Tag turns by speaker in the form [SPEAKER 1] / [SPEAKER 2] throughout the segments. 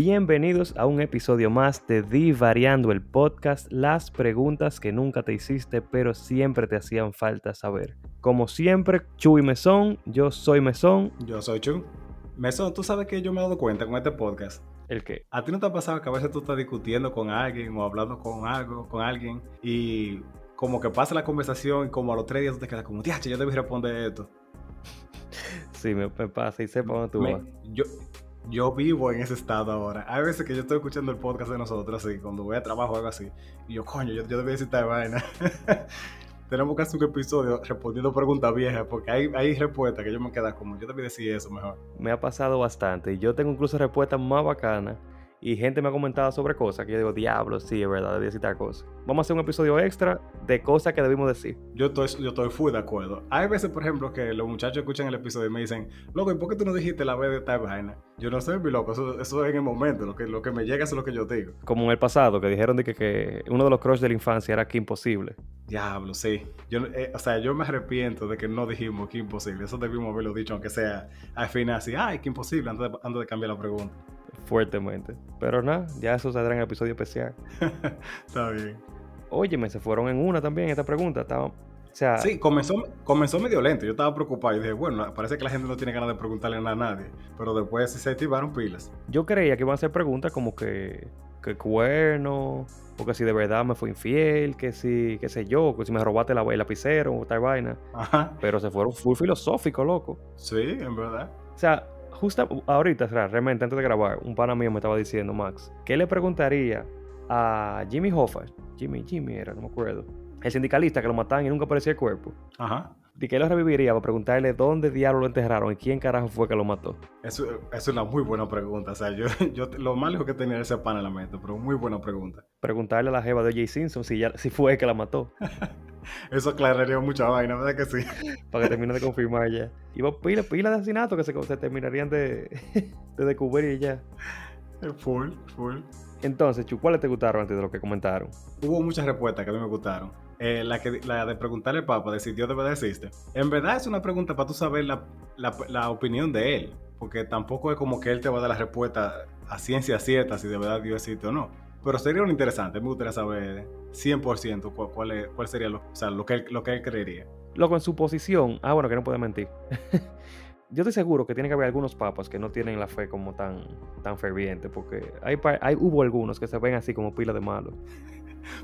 [SPEAKER 1] Bienvenidos a un episodio más de Divariando el podcast, las preguntas que nunca te hiciste pero siempre te hacían falta saber. Como siempre, Chu y Mesón, yo soy Mesón.
[SPEAKER 2] Yo soy Chu. Mesón, tú sabes que yo me he dado cuenta con este podcast.
[SPEAKER 1] ¿El qué?
[SPEAKER 2] ¿A ti no te ha pasado que a veces tú estás discutiendo con alguien o hablando con algo, con alguien y como que pasa la conversación y como a los tres días tú te quedas como, che, yo debí responder esto?
[SPEAKER 1] Sí, me, pasa y sé para dónde tú vas.
[SPEAKER 2] Yo, yo vivo en ese estado ahora. Hay veces que yo estoy escuchando el podcast de nosotros, así, cuando voy a trabajo o algo así, y yo, coño, yo, yo debí decir esta vaina. Tenemos hacer un episodio respondiendo preguntas viejas, porque hay, hay respuestas que yo me quedo como, yo debí decir eso mejor.
[SPEAKER 1] Me ha pasado bastante, y yo tengo incluso respuestas más bacanas y gente me ha comentado sobre cosas que yo digo, diablo, sí, es verdad, debí decir tal cosa. Vamos a hacer un episodio extra de cosas que debimos decir.
[SPEAKER 2] Yo estoy, yo estoy full de acuerdo. Hay veces, por ejemplo, que los muchachos escuchan el episodio y me dicen, loco, ¿y por qué tú no dijiste la vez de tal vaina? Yo no sé, mi loco, eso, eso, es en el momento, lo que, lo que me llega es lo que yo digo.
[SPEAKER 1] Como en el pasado, que dijeron de que, que uno de los crush de la infancia era que imposible.
[SPEAKER 2] Diablo, sí. Yo, eh, o sea, yo me arrepiento de que no dijimos que imposible. Eso debimos haberlo dicho, aunque sea al final así, ay, que imposible, antes de, antes de cambiar la pregunta
[SPEAKER 1] fuertemente. Pero nada, ya eso saldrá en el episodio especial.
[SPEAKER 2] Está bien.
[SPEAKER 1] Óyeme, se fueron en una también esta pregunta. Estaba, o sea,
[SPEAKER 2] sí, comenzó, comenzó medio lento. Yo estaba preocupado y dije, bueno, parece que la gente no tiene ganas de preguntarle nada a nadie. Pero después se activaron pilas.
[SPEAKER 1] Yo creía que iban a ser preguntas como que, que cuerno, o que si de verdad me fue infiel, que si, qué sé yo, que si me robaste la, el lapicero o tal vaina. Ajá. Pero se fueron full filosófico, loco.
[SPEAKER 2] Sí, en verdad.
[SPEAKER 1] O sea, justo ahorita, realmente antes de grabar, un pana mío me estaba diciendo, Max, ¿qué le preguntaría a Jimmy Hoffa? Jimmy, Jimmy era, no me acuerdo. El sindicalista que lo mataban y nunca aparecía el cuerpo.
[SPEAKER 2] Ajá.
[SPEAKER 1] ¿De qué lo reviviría para preguntarle dónde diablo lo enterraron y quién carajo fue que lo mató?
[SPEAKER 2] Eso, es una muy buena pregunta. O sea, yo, yo lo más lejos que tenía ese pana en la mente, pero muy buena pregunta.
[SPEAKER 1] Preguntarle a la jeva de O.J. Simpson si, ya, si fue el que la mató.
[SPEAKER 2] Eso aclararía mucha vaina, ¿verdad que sí?
[SPEAKER 1] Para que termine de confirmar ya. Iba pila, pila de asesinato que se, se terminarían de, de descubrir ya.
[SPEAKER 2] Full, full.
[SPEAKER 1] Entonces, ¿cuáles te gustaron antes de lo que comentaron?
[SPEAKER 2] Hubo muchas respuestas que a mí me gustaron. Eh, la, que, la de preguntarle al Papa de si Dios de verdad existe. En verdad es una pregunta para tú saber la, la, la, opinión de él. Porque tampoco es como que él te va a dar la respuesta a ciencia cierta si de verdad Dios existe o no. Pero sería un interesante. Me gustaría saber 100% cuál, cuál, cuál sería lo, o sea, lo, que él, lo que él creería.
[SPEAKER 1] Loco, en su posición. Ah, bueno, que no puede mentir. yo estoy seguro que tiene que haber algunos papas que no tienen la fe como tan, tan ferviente, porque hay, hay, hubo algunos que se ven así como pila de malos.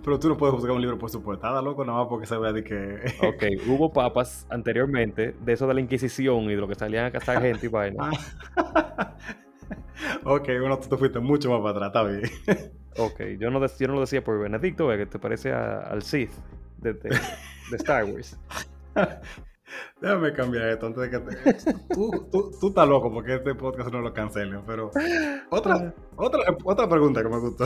[SPEAKER 2] Pero tú no puedes juzgar un libro por su portada, loco, nada más porque se vea de que...
[SPEAKER 1] ok, hubo papas anteriormente de eso de la Inquisición y de lo que salían a cazar gente y vaina.
[SPEAKER 2] ok, bueno, tú te fuiste mucho más para atrás, está bien.
[SPEAKER 1] ok, yo no, yo no lo decía por Benedicto, que te parece al Sith de, de, de Star Wars.
[SPEAKER 2] Déjame cambiar esto antes de que te... tú, tú, tú, estás loco porque este podcast no lo cancelen, pero otra, otra, otra pregunta que me gustó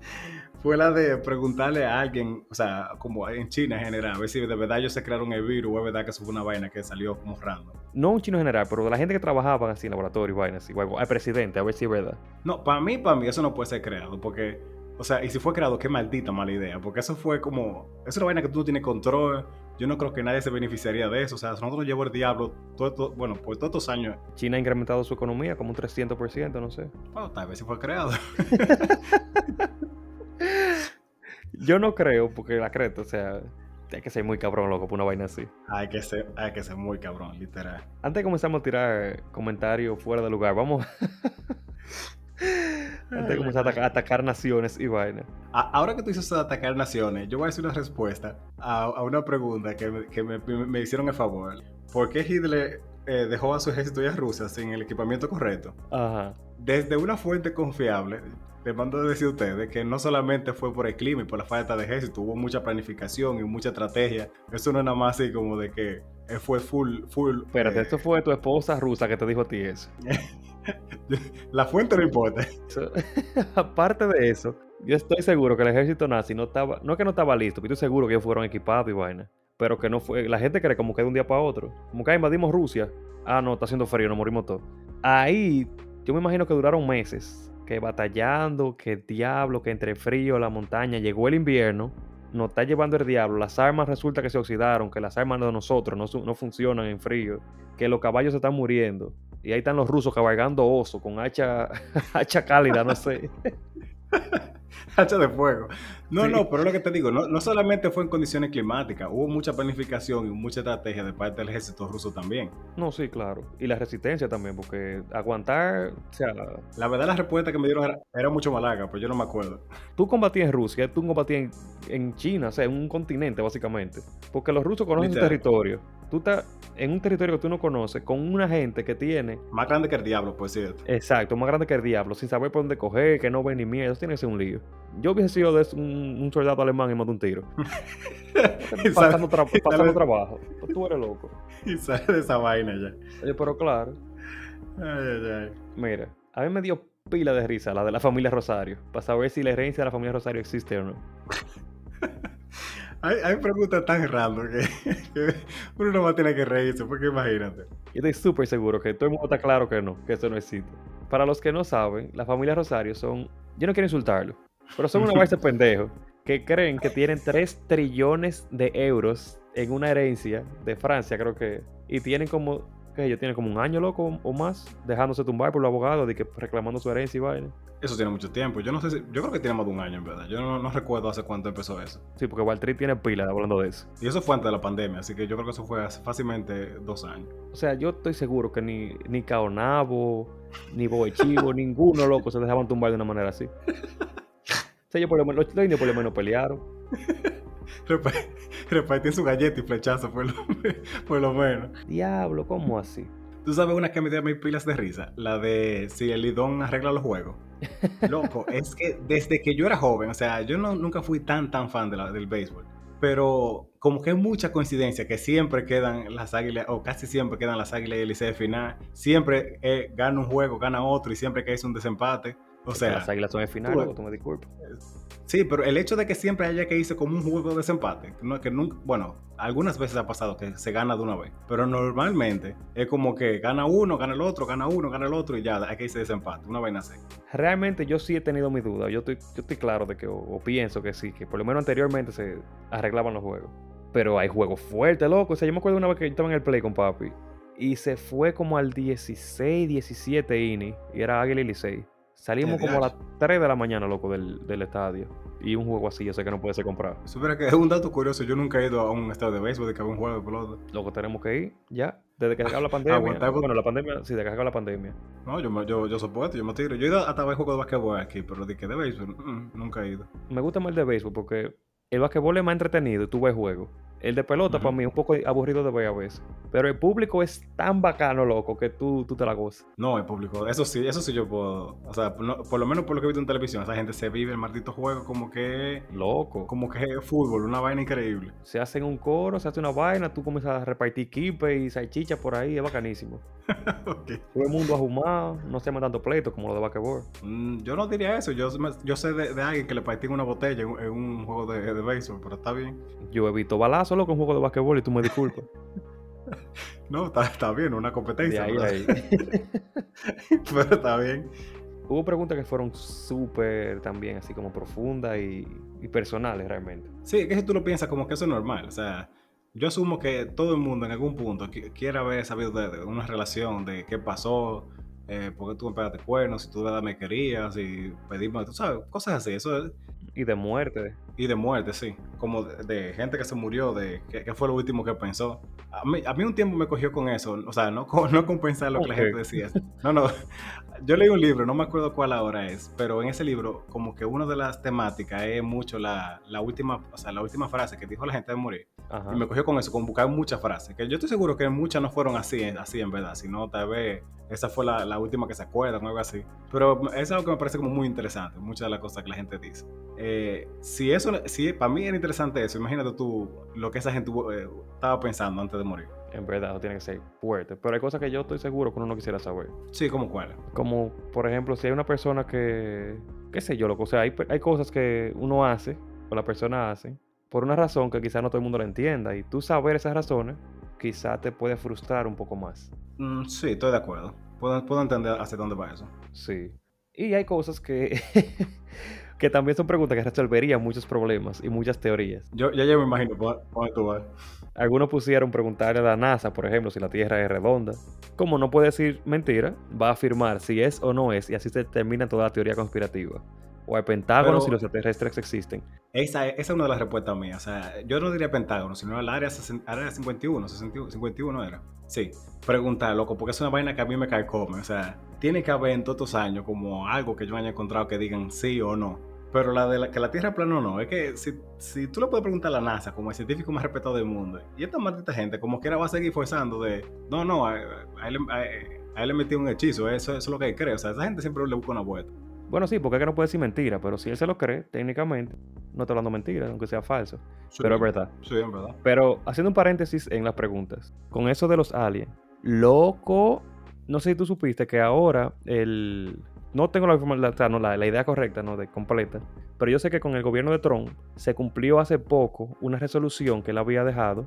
[SPEAKER 2] fue la de preguntarle a alguien, o sea, como en China en general, a ver si de verdad ellos se crearon el virus o es verdad que eso fue una vaina que salió como random.
[SPEAKER 1] No un chino en general, pero de la gente que trabajaba así en laboratorio y vainas, igual, al presidente, a ver si es verdad.
[SPEAKER 2] No, para mí, para mí eso no puede ser creado porque o sea, y si fue creado, qué maldita mala idea, porque eso fue como, es una vaina que tú no tienes control, yo no creo que nadie se beneficiaría de eso, o sea, nosotros nos llevó el diablo, todo, bueno, por todos estos años.
[SPEAKER 1] China ha incrementado su economía como un 300%, no sé.
[SPEAKER 2] Bueno, tal vez si fue creado.
[SPEAKER 1] yo no creo, porque la creta, o sea, hay que ser muy cabrón, loco, por una vaina así.
[SPEAKER 2] Hay que ser, hay que ser muy cabrón, literal.
[SPEAKER 1] Antes de comenzar a tirar comentarios fuera de lugar, vamos... Antes de comenzar a atacar, naciones y vaina.
[SPEAKER 2] Ahora que tú dices atacar naciones, yo voy a hacer una respuesta a, una pregunta que, me, hicieron el favor. ¿Por qué Hitler eh, dejó a su ejército y a Rusia sin el equipamiento correcto?
[SPEAKER 1] Ajá.
[SPEAKER 2] Desde una fuente confiable, le mando a decir a ustedes que no solamente fue por el clima y por la falta de ejército, hubo mucha planificación y mucha estrategia. Eso no es nada más así como de que fue full, full.
[SPEAKER 1] Espérate,
[SPEAKER 2] eh,
[SPEAKER 1] esto fue tu esposa rusa que te dijo a ti eso.
[SPEAKER 2] La fuente no importa.
[SPEAKER 1] aparte de eso, yo estoy seguro que el ejército nazi no estaba, no es que no estaba listo, pero estoy seguro que ellos fueron equipados y vaina. Pero que no fue, la gente cree como que de un día para otro. Como que invadimos Rusia. Ah, no, está haciendo frío, nos morimos todos. Ahí, yo me imagino que duraron meses. Que batallando, que diablo, que entre frío, la montaña, llegó el invierno nos está llevando el diablo, las armas resulta que se oxidaron, que las armas de nosotros no, no funcionan en frío, que los caballos se están muriendo, Y ahí están los rusos cabalgando oso con hacha, hacha cálida, no sé.
[SPEAKER 2] hacha de fuego. No, no, pero lo que te digo, no, no, solamente fue en condiciones climáticas, hubo mucha planificación y mucha estrategia de parte del ejército ruso también.
[SPEAKER 1] No, sí, claro. Y la resistencia también, porque aguantar, o sea...
[SPEAKER 2] La verdad la respuesta que me dieron era, mucho más larga, pues yo no me acuerdo.
[SPEAKER 1] Tú combatías en Rusia, tú combatías en, China, o sea, en un continente básicamente. Porque los rusos conocen su territorio. Tú estás en un territorio que tú no conoces, con una gente que tiene...
[SPEAKER 2] Más grande que el diablo, pues cierto.
[SPEAKER 1] Exacto, más grande que el diablo, sin saber por dónde coger, que no ven ni miedo, tiene que ser un lío. Yo hubiese sido de un, soldado alemán y me un tiro. pasando, trabajo. Pues tú eres loco.
[SPEAKER 2] Y sale de esa vaina ya.
[SPEAKER 1] Oye, pero claro. Mira, a mí me dio pila de risa la de la familia Rosario, para saber si la herencia de la familia Rosario existe o no.
[SPEAKER 2] hay, preguntas tan random que, uno no va a tener que reírse, porque imagínate.
[SPEAKER 1] Yo estoy súper seguro que todo el mundo está claro que no, que eso no existe. Para los que no saben, la familia Rosario son. Yo no quiero insultarlo, pero son una de pendejos que creen que tienen 3 trillones de euros en una herencia de Francia, creo que. Y tienen como. que ellos tienen como un año loco o más dejándose tumbar por los abogados de que reclamando su herencia y vaina.
[SPEAKER 2] Eso tiene mucho tiempo. Yo no sé si. Yo creo que tiene más de un año, en verdad. Yo no, recuerdo hace cuánto empezó eso.
[SPEAKER 1] Sí, porque Wall tiene pila hablando de eso.
[SPEAKER 2] Y eso fue antes de la pandemia, así que yo creo que eso fue hace fácilmente dos años.
[SPEAKER 1] O sea, yo estoy seguro que ni, ni Caonabo, ni Boechivo, ninguno loco se dejaban tumbar de una manera así. O sea, yo por lo menos, los indios por lo menos pelearon.
[SPEAKER 2] Repartí su galleta y flechazo, por lo, por lo menos.
[SPEAKER 1] Diablo, ¿cómo así?
[SPEAKER 2] Tú sabes una que me dio mis pilas de risa, la de si el Lidón arregla los juegos. Loco, es que desde que yo era joven, o sea, yo no, nunca fui tan tan fan de la, del béisbol, pero como que es mucha coincidencia que siempre quedan las águilas, o casi siempre quedan las águilas y el de final, siempre eh, gana un juego, gana otro y siempre que es un desempate. O sea,
[SPEAKER 1] las águilas son de final, tú me disculpas.
[SPEAKER 2] Sí, pero el hecho de que siempre haya que irse como un juego de desempate, que nunca, bueno, algunas veces ha pasado que se gana de una vez, pero normalmente es como que gana uno, gana el otro, gana uno, gana el otro y ya hay que irse de desempate, una vaina así.
[SPEAKER 1] Realmente yo sí he tenido mi duda, yo estoy, yo estoy claro de que, o, pienso que sí, que por lo menos anteriormente se arreglaban los juegos. Pero hay juegos fuertes, loco. O sea, yo me acuerdo una vez que yo estaba en el play con papi y se fue como al 16, 17 ini y era Águila y Licey. Salimos como a las 3 de la mañana, loco, del, del, estadio. Y un juego así, yo sé que no puede ser comprado.
[SPEAKER 2] Supiera que es un dato curioso. Yo nunca he ido a un estadio de béisbol de que haga un juego de pelota.
[SPEAKER 1] Loco, tenemos que ir ya. Desde que se acabó la pandemia. bueno, la pandemia, sí, desde que se acabó la pandemia.
[SPEAKER 2] No, yo, yo, yo soporto, yo me tiro. Yo he ido hasta ver juegos de basquetbol aquí, pero de que de béisbol, mm, nunca he ido.
[SPEAKER 1] Me gusta más el de béisbol porque el basquetbol es más entretenido y tú ves juego. El de pelota para mí es un poco aburrido de ver a veces. Pero el público es tan bacano, loco, que tú, tú te la gozas.
[SPEAKER 2] No, el público, eso sí, eso sí yo puedo. O sea, por lo menos por lo que he visto en televisión, esa gente se vive el maldito juego como que.
[SPEAKER 1] Loco.
[SPEAKER 2] Como que es fútbol, una vaina increíble.
[SPEAKER 1] Se hacen un coro, se hace una vaina, tú comienzas a repartir kipe y salchicha por ahí, es bacanísimo. okay. Todo el mundo ahumado, no se llama tanto pleito como lo de basquetbol.
[SPEAKER 2] Mm, yo no diría eso, yo, yo sé de, alguien que le partí una botella en, un juego de, de béisbol, pero está bien.
[SPEAKER 1] Yo he visto balazos solo con juego de basquetbol y tú me disculpas.
[SPEAKER 2] no, está, bien, una competencia. Pero está bien.
[SPEAKER 1] Hubo preguntas que fueron súper también, así como profundas y, personales realmente.
[SPEAKER 2] Sí, es que si tú lo piensas como que eso es normal. O sea, yo asumo que todo el mundo en algún punto quiere haber sabido de, una relación, de qué pasó, eh, por qué tú me pegaste cuernos, si tú de verdad me querías, y pedimos, tú sabes, cosas así. Eso
[SPEAKER 1] y de muerte.
[SPEAKER 2] Y de muerte, sí. Como de, gente que se murió, de qué fue lo último que pensó. A mí, a mí, un tiempo me cogió con eso, o sea, no, no con pensar lo que la gente decía. No, no. Yo leí un libro, no me acuerdo cuál ahora es, pero en ese libro, como que una de las temáticas es mucho la, la última, o sea, la última frase que dijo la gente de morir. Y me cogió con eso, con buscar muchas frases. Que yo estoy seguro que muchas no fueron así, así en verdad, sino tal vez esa fue la, la última que se acuerda o algo así. Pero es algo que me parece como muy interesante, muchas de las cosas que la gente dice. Eh, si eso, si para mí era interesante eso, imagínate tú lo que esa gente eh, estaba pensando antes de morir.
[SPEAKER 1] En verdad, tiene que ser fuerte. Pero hay cosas que yo estoy seguro que uno no quisiera saber.
[SPEAKER 2] Sí, ¿como cuál?
[SPEAKER 1] Como, por ejemplo, si hay una persona que, qué sé yo, loco, o sea, hay, hay cosas que uno hace o la persona hace por una razón que quizás no todo el mundo lo entienda. Y tú saber esas razones, quizás te puede frustrar un poco más.
[SPEAKER 2] Mm, sí, estoy de acuerdo. Puedo, puedo entender hacia dónde va eso.
[SPEAKER 1] Sí. Y hay cosas que que también son preguntas que resolverían muchos problemas y muchas teorías.
[SPEAKER 2] Yo ya, me imagino por, tú vas.
[SPEAKER 1] Algunos pusieron preguntarle a la NASA, por ejemplo, si la Tierra es redonda. Como no puede decir mentira, va a afirmar si es o no es y así se termina toda la teoría conspirativa o el Pentágono si los extraterrestres existen.
[SPEAKER 2] Esa, esa, es una de las respuestas mías. O sea, yo no diría Pentágono, sino el área, área 51, 51 era. Sí. Preguntar, loco, porque es una vaina que a mí me cae como. O sea, tiene que haber en todos estos años como algo que yo haya encontrado que digan sí o no. Pero la de la, que la Tierra es plana no, es que si, si, tú le puedes preguntar a la NASA como el científico más respetado del mundo, y esta maldita gente como quiera va a seguir forzando de, no, no, a, él, le metió un hechizo, eso, eso es lo que él cree. O sea, esa gente siempre le busca una vuelta.
[SPEAKER 1] Bueno, sí, porque es que no puede decir mentira, pero si él se lo cree, técnicamente, no está hablando mentira, aunque sea falso. pero es verdad.
[SPEAKER 2] Sí, es verdad.
[SPEAKER 1] Pero haciendo un paréntesis en las preguntas, con eso de los aliens, loco, no sé si tú supiste que ahora el... No tengo la, la, la idea correcta, no de completa, pero yo sé que con el gobierno de Trump se cumplió hace poco una resolución que él había dejado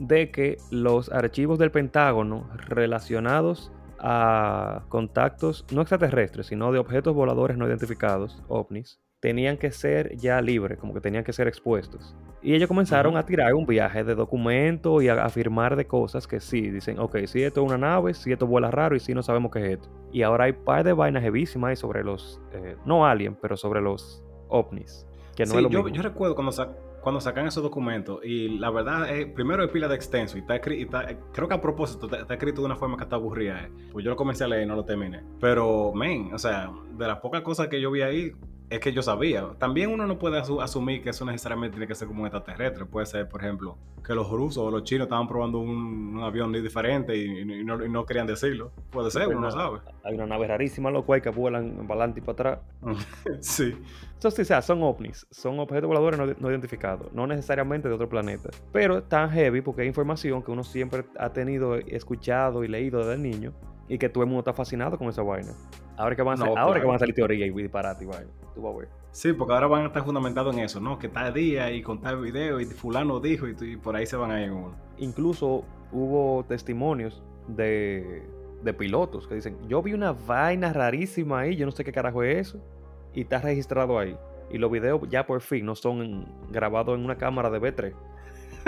[SPEAKER 1] de que los archivos del Pentágono relacionados a contactos no extraterrestres, sino de objetos voladores no identificados, ovnis, tenían que ser ya libres, como que tenían que ser expuestos. Y ellos comenzaron a tirar un viaje de documentos y a afirmar de cosas que sí, dicen, ok, si esto es una nave, si esto vuela raro y si no sabemos qué es esto. Y ahora hay un par de vainas heavísimas sobre los, eh, no alien, pero sobre los ovnis. Que no es lo
[SPEAKER 2] yo, yo recuerdo cuando, cuando sacan esos documentos. Y la verdad, es, primero es pila de extenso. Y está, escrito, creo que a propósito está, escrito de una forma que está aburrida. Eh. Pues yo lo comencé a leer y no lo terminé. Pero, men, o sea, de las pocas cosas que yo vi ahí, es que yo sabía. También uno no puede asumir que eso necesariamente tiene que ser como un extraterrestre. Puede ser, por ejemplo, que los rusos o los chinos estaban probando un, avión diferente y, no, querían decirlo. Puede ser, uno no sabe.
[SPEAKER 1] Hay una nave rarísima, loco, hay que vuelan para adelante y para atrás.
[SPEAKER 2] sí.
[SPEAKER 1] Entonces, o sea, son ovnis, son objetos voladores no, identificados, no necesariamente de otro planeta. Pero tan heavy porque hay información que uno siempre ha tenido, escuchado y leído desde niño y que todo el mundo está fascinado con esa vaina. Ahora que van a, ahora que van a salir teorías y disparate y vaina. Tú vas a ver.
[SPEAKER 2] Sí, porque ahora van a estar fundamentados en eso, ¿no? Que tal día y contar video y fulano dijo y, por ahí se van a ir uno.
[SPEAKER 1] Incluso hubo testimonios de, de pilotos que dicen, yo vi una vaina rarísima ahí, yo no sé qué carajo es eso, y está registrado ahí. Y los videos ya por fin no son grabados en una cámara de B3.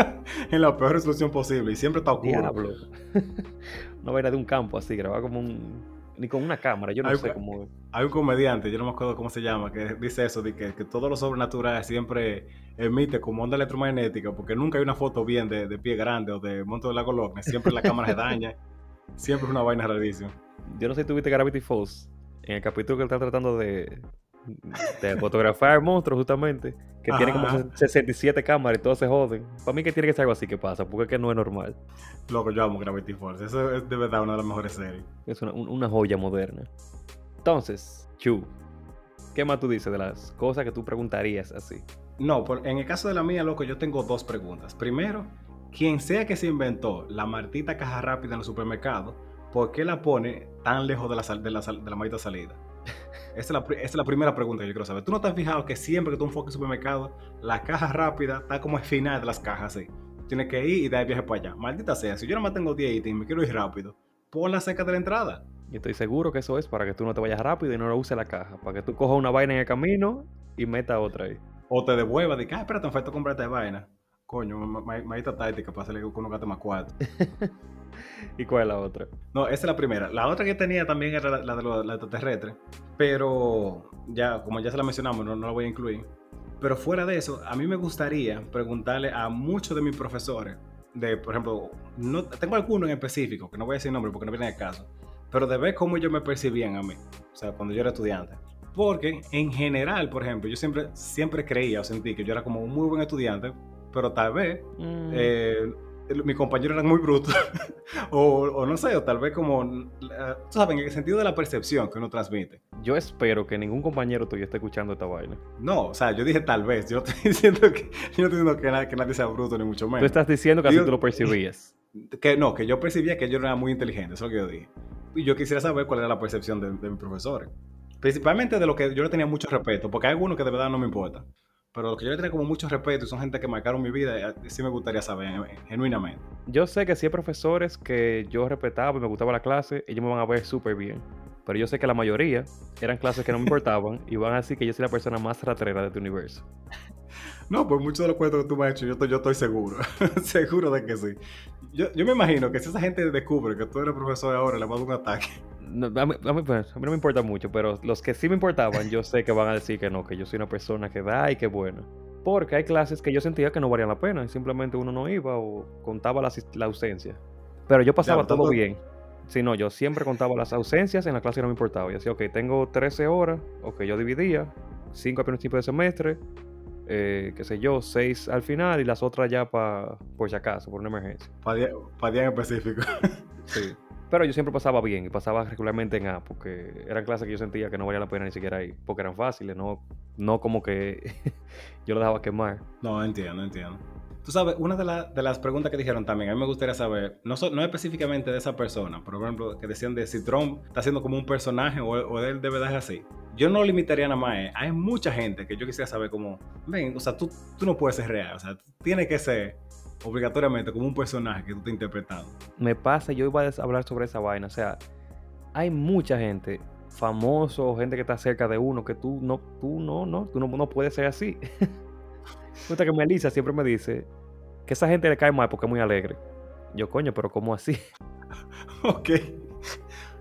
[SPEAKER 2] en la peor resolución posible y siempre está oscuro.
[SPEAKER 1] Diablo. una vaina de un campo así, grabado como un ni con una cámara, yo no sé cómo.
[SPEAKER 2] Hay un comediante, yo no me acuerdo cómo se llama, que dice eso, de que, que todo lo sobrenatural siempre emite como onda electromagnética, porque nunca hay una foto bien de, de pie grande o de monto de lago Loch, siempre la cámara se daña, siempre es una vaina rarísima.
[SPEAKER 1] Yo no sé si tuviste Gravity Falls, en el capítulo que él está tratando de, de fotografar monstruos justamente, que tiene como 67 cámaras y todos se joden. Para mí que tiene que ser algo así que pasa, porque es que no es normal.
[SPEAKER 2] Loco, yo amo Gravity Falls, eso es de verdad una de las mejores series.
[SPEAKER 1] Es una, una joya moderna. Entonces, Chu, ¿qué más tú dices de las cosas que tú preguntarías así?
[SPEAKER 2] No, en el caso de la mía, loco, yo tengo dos preguntas. Primero, quien sea que se inventó la martita caja rápida en el supermercado, ¿por qué la pone tan lejos de la, de la, de la maldita salida? Esa es, la, primera pregunta que yo quiero saber. ¿Tú no te has fijado que siempre que tú enfoques el supermercado, la caja rápida está como al final de las cajas así? Tienes que ir y dar el viaje para allá. Maldita sea, si yo no más tengo 10 ítems y me quiero ir rápido, pon la seca de la entrada.
[SPEAKER 1] Yo estoy seguro que eso es para que tú no te vayas rápido y no lo uses la caja. Para que tú cojas una vaina en el camino y meta otra ahí.
[SPEAKER 2] O te devuelvas de que, ah, espérate, me falta comprarte vaina. Coño, maldita táctica para hacerle que uno gaste más cuatro.
[SPEAKER 1] ¿Y cuál es la otra?
[SPEAKER 2] No, esa es la primera. La otra que tenía también era la, de los extraterrestres. Pero ya, como ya se la mencionamos, no, no la voy a incluir. Pero fuera de eso, a mí me gustaría preguntarle a muchos de mis profesores, de, por ejemplo, no, tengo algunos en específico, que no voy a decir nombre porque no viene el caso, pero de ver cómo ellos me percibían a mí, o sea, cuando yo era estudiante. Porque en general, por ejemplo, yo siempre, siempre creía o sentí que yo era como un muy buen estudiante, pero tal vez mm. eh, mi compañero era muy bruto, o, no sé, o tal vez como, ¿saben? En el sentido de la percepción que uno transmite.
[SPEAKER 1] Yo espero que ningún compañero tuyo esté escuchando esta vaina.
[SPEAKER 2] No, o sea, yo dije tal vez, yo no estoy diciendo que, yo no estoy diciendo que, nadie, que nadie sea bruto, ni mucho menos.
[SPEAKER 1] Tú estás diciendo que así tú lo percibías.
[SPEAKER 2] Que no, que yo percibía que yo era muy inteligente, eso es lo que yo dije. Y yo quisiera saber cuál era la percepción de, de mis profesores. Principalmente de lo que yo le tenía mucho respeto, porque hay algunos que de verdad no me importa. Pero lo que yo le tengo como mucho respeto y son gente que marcaron mi vida, eh, sí me gustaría saber, eh, genuinamente.
[SPEAKER 1] Yo sé que si hay profesores que yo respetaba y me gustaba la clase, ellos me van a ver súper bien. pero yo sé que la mayoría eran clases que no me importaban y van a decir que yo soy la persona más ratrera de este universo.
[SPEAKER 2] No, pues muchos de los cuentos que tú me has hecho, yo estoy, yo estoy seguro. seguro de que sí. Yo, yo, me imagino que si esa gente descubre que tú eres profesor ahora, le va a dar un ataque.
[SPEAKER 1] No, a, mí, a, mí, a, mí, no me importa mucho, pero los que sí me importaban, yo sé que van a decir que no, que yo soy una persona que da y que bueno. Porque hay clases que yo sentía que no valían la pena y simplemente uno no iba o contaba la, la ausencia. Pero yo pasaba ya, todo bien. Si no, yo siempre contaba las ausencias en la clase que no me importaba. Y decía, ok, tengo 13 horas, ok, yo dividía, 5 a principio de semestre, eh, qué sé yo, 6 al final y las otras ya para, por si acaso, por una emergencia.
[SPEAKER 2] Para día, pa día en específico.
[SPEAKER 1] sí. Pero yo siempre pasaba bien y pasaba regularmente en A, porque eran clases que yo sentía que no valía la pena ni siquiera ir, porque eran fáciles, no, no como que yo lo dejaba quemar.
[SPEAKER 2] No, entiendo, entiendo. Tú sabes, una de, la, de, las preguntas que dijeron también, a mí me gustaría saber, no, so, no específicamente de esa persona, por ejemplo, que decían de si Trump está haciendo como un personaje o, o él de verdad es así. Yo no limitaría nada más, eh. hay mucha gente que yo quisiera saber como, ven, o sea, tú, tú no puedes ser real, o sea, tiene que ser obligatoriamente como un personaje que tú estás interpretando.
[SPEAKER 1] Me pasa, yo iba a hablar sobre esa vaina, o sea, hay mucha gente, famoso, gente que está cerca de uno, que tú no, tú no, no, tú no, no puedes ser así. Cuenta que Melissa siempre me dice que esa gente le cae mal porque es muy alegre. Yo, coño, pero ¿cómo así?
[SPEAKER 2] ok.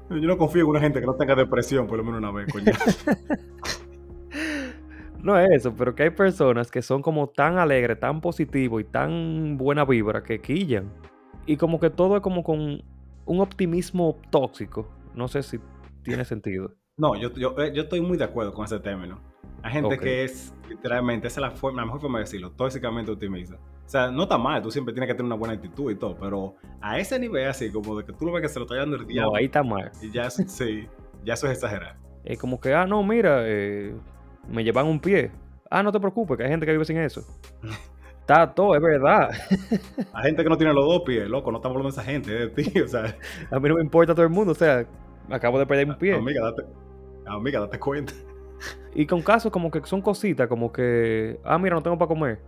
[SPEAKER 2] Yo no confío en una gente que no tenga depresión por lo menos una vez, coño.
[SPEAKER 1] no es eso, pero que hay personas que son como tan alegres, tan positivos y tan buena vibra que quillan. Y como que todo es como con un optimismo tóxico. No sé si tiene sentido.
[SPEAKER 2] No, yo, yo, eh, yo estoy muy de acuerdo con ese término. Hay gente okay. que es, literalmente, esa es la, forma, la mejor forma de decirlo, tóxicamente optimista. O sea, no está mal, tú siempre tienes que tener una buena actitud y todo, pero a ese nivel así, como de que tú lo ves que se lo está dando el diablo.
[SPEAKER 1] No, ahí está mal.
[SPEAKER 2] Y ya, sí, ya eso es exagerar.
[SPEAKER 1] Es como que, ah, no, mira, eh, me llevan un pie. Ah, no te preocupes, que hay gente que vive sin eso. Está todo, es verdad.
[SPEAKER 2] Hay gente que no tiene los dos pies, loco, no estamos hablando de esa gente, de ti, o sea.
[SPEAKER 1] A mí no me importa todo el mundo, o sea, acabo de perder un pie.
[SPEAKER 2] Amiga, date, amiga, date cuenta.
[SPEAKER 1] Y con casos como que son cositas, como que, ah, mira, no tengo para comer.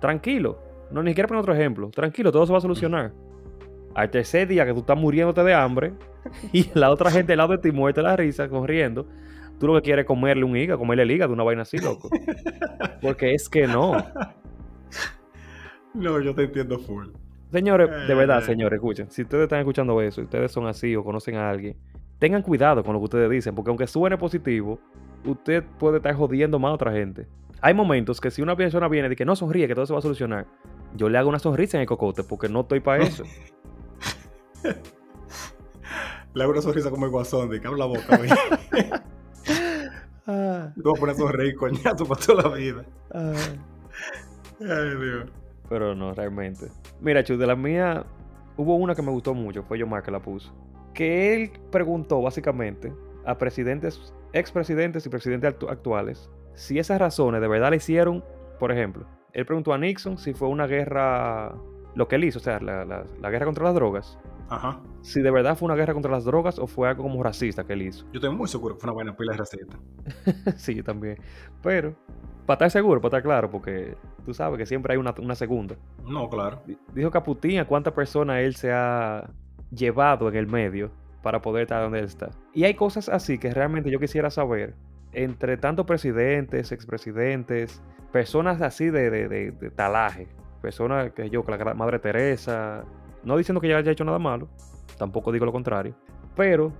[SPEAKER 1] Tranquilo, no ni siquiera poner otro ejemplo. Tranquilo, todo se va a solucionar. Al tercer día que tú estás muriéndote de hambre y la otra gente al lado de ti muerte la risa, corriendo, tú lo que quieres es comerle un hígado, comerle el hígado, una vaina así, loco. Porque es que no.
[SPEAKER 2] No, yo te entiendo full.
[SPEAKER 1] Señores, de verdad, señores, escuchen. Si ustedes están escuchando eso, ustedes son así o conocen a alguien, tengan cuidado con lo que ustedes dicen, porque aunque suene positivo, usted puede estar jodiendo más a otra gente. Hay momentos que si una persona viene y que no sonríe, que todo se va a solucionar, yo le hago una sonrisa en el cocote porque no estoy para eso.
[SPEAKER 2] le hago una sonrisa como el guasón, de que la boca. ah. Tú vas a poner a sonreír coñazo para toda la vida. Ah. Ay, Dios.
[SPEAKER 1] Pero no, realmente. Mira, Chu, de la mía, hubo una que me gustó mucho, fue Yomar que la puso. Que él preguntó básicamente a presidentes, expresidentes y presidentes actu actuales si esas razones de verdad le hicieron, por ejemplo, él preguntó a Nixon si fue una guerra, lo que él hizo, o sea, la, la, la guerra contra las drogas.
[SPEAKER 2] Ajá.
[SPEAKER 1] Si de verdad fue una guerra contra las drogas o fue algo como racista que él hizo.
[SPEAKER 2] Yo estoy muy seguro que fue una buena pila racista.
[SPEAKER 1] sí, yo también. Pero, para estar seguro, para estar claro, porque tú sabes que siempre hay una, una segunda.
[SPEAKER 2] No, claro.
[SPEAKER 1] Dijo Caputín a cuántas personas él se ha llevado en el medio para poder estar donde él está. Y hay cosas así que realmente yo quisiera saber entre tanto presidentes, expresidentes, personas así de, de, de, de talaje, personas que yo, que la Madre Teresa, no diciendo que ella haya hecho nada malo, tampoco digo lo contrario, pero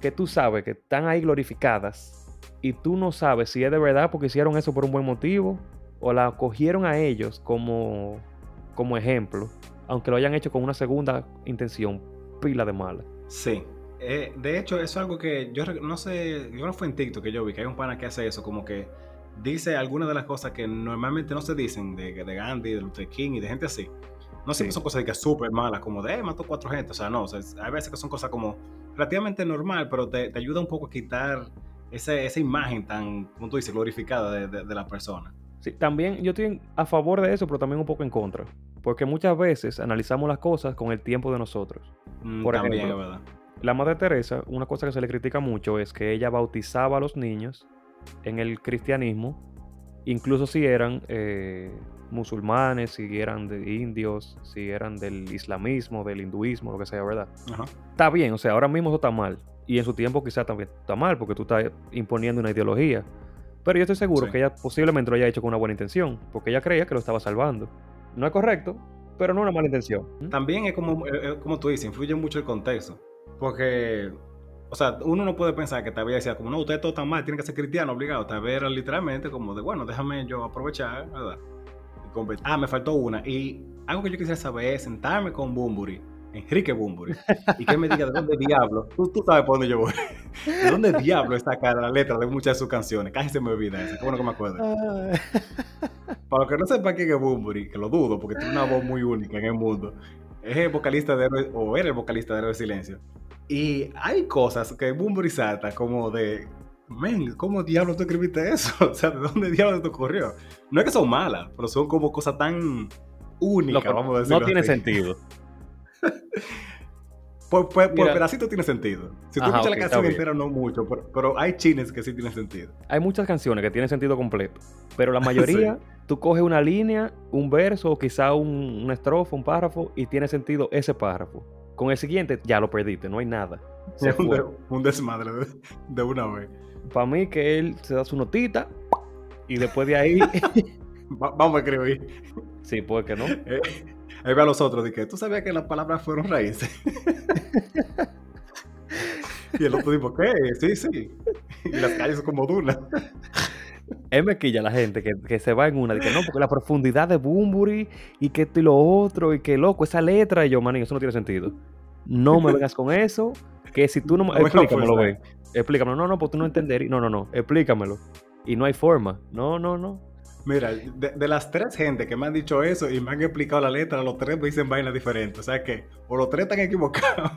[SPEAKER 1] que tú sabes que están ahí glorificadas y tú no sabes si es de verdad porque hicieron eso por un buen motivo o la cogieron a ellos como, como ejemplo, aunque lo hayan hecho con una segunda intención, pila de mala.
[SPEAKER 2] Sí, eh, de hecho, eso es algo que yo no sé, yo no fue en TikTok que yo vi que hay un pana que hace eso, como que dice algunas de las cosas que normalmente no se dicen de, de Gandhi, de Luther King y de gente así. No siempre sí. son cosas que súper malas, como de, eh, mató cuatro gente. O sea, no, o sea, hay veces que son cosas como relativamente normal, pero te, te ayuda un poco a quitar ese, esa imagen tan, como tú dices, glorificada de, de, de, la persona.
[SPEAKER 1] Sí, también yo estoy a favor de eso, pero también un poco en contra. Porque muchas veces analizamos las cosas con el tiempo de nosotros.
[SPEAKER 2] Mm, Por también, ejemplo, verdad.
[SPEAKER 1] La Madre Teresa, una cosa que se le critica mucho es que ella bautizaba a los niños en el cristianismo, incluso si eran eh, musulmanes, si eran de indios, si eran del islamismo, del hinduismo, lo que sea, ¿verdad?
[SPEAKER 2] Ajá.
[SPEAKER 1] Está bien, o sea, ahora mismo eso está mal. Y en su tiempo quizás también está mal porque tú estás imponiendo una ideología. Pero yo estoy seguro
[SPEAKER 2] Sí.
[SPEAKER 1] que ella posiblemente lo haya hecho con una buena intención, porque ella creía que lo estaba salvando. No es correcto, pero no una mala intención. ¿Mm?
[SPEAKER 2] También es como, eh, eh, como tú dices, influye mucho el contexto. Porque, o sea, uno no puede pensar que tal vez decía, como no, usted todo está mal, tiene que ser cristiano, obligado. Tal vez era literalmente como de, bueno, déjame yo aprovechar, ¿verdad? Ah, me faltó una. Y algo que yo quisiera saber es sentarme con Bumburi, Enrique Bumburi, y que me diga de dónde diablo, tú, tú sabes por dónde yo voy, de dónde diablo es sacar la letra de muchas de sus canciones. Casi se me olvida eso, qué bueno que me acuerdo. Para los que no sepan quién es Bumburi, que lo dudo porque tiene una voz muy única en el mundo, es el vocalista de Héroe- o era el vocalista de Héroe de Silencio. Y hay cosas que Bumburi salta como de, men, ¿cómo diablos tú escribiste eso? O sea, ¿de dónde diablos te ocurrió? No es que son malas, pero son como cosas tan únicas, vamos a decirlo
[SPEAKER 1] no tiene
[SPEAKER 2] así.
[SPEAKER 1] sentido.
[SPEAKER 2] Por, por, pedacito tiene sentido. Si tú
[SPEAKER 1] Ajá,
[SPEAKER 2] escuchas la canción entera, no mucho, pero, pero hay chines que sí tienen sentido.
[SPEAKER 1] Hay muchas canciones que tienen sentido completo, pero la mayoría, tú coges una línea, un verso o quizá un, una estrofa, un párrafo y tiene sentido ese párrafo. Con el siguiente ya lo perdiste, no hay nada. Se
[SPEAKER 2] un,
[SPEAKER 1] fue.
[SPEAKER 2] de- un desmadre de, de una vez.
[SPEAKER 1] Para mí que él se da su notita y después de ahí,
[SPEAKER 2] Va- vamos a escribir.
[SPEAKER 1] sí, puede que no.
[SPEAKER 2] Eh, ahí ve a los otros, de que tú sabías que las palabras fueron raíces. y el otro dijo, ¿qué? Sí, sí. Y las calles son como dunas.
[SPEAKER 1] Es mequilla la gente que, que se va en una, de que no, porque la profundidad de Bumburi y que esto y lo otro, y que loco, esa letra, y yo, manín, eso no tiene sentido. No me vengas con eso, que si tú no me...
[SPEAKER 2] No me
[SPEAKER 1] Explícamelo,
[SPEAKER 2] fuerza.
[SPEAKER 1] ven. Explícamelo. No, no, pues tú no entenderías. No, no, no, explícamelo. Y no hay forma. No, no, no.
[SPEAKER 2] Mira, de, de las tres gente que me han dicho eso y me han explicado la letra, los tres me dicen vainas diferentes. O sea que o los tres están equivocados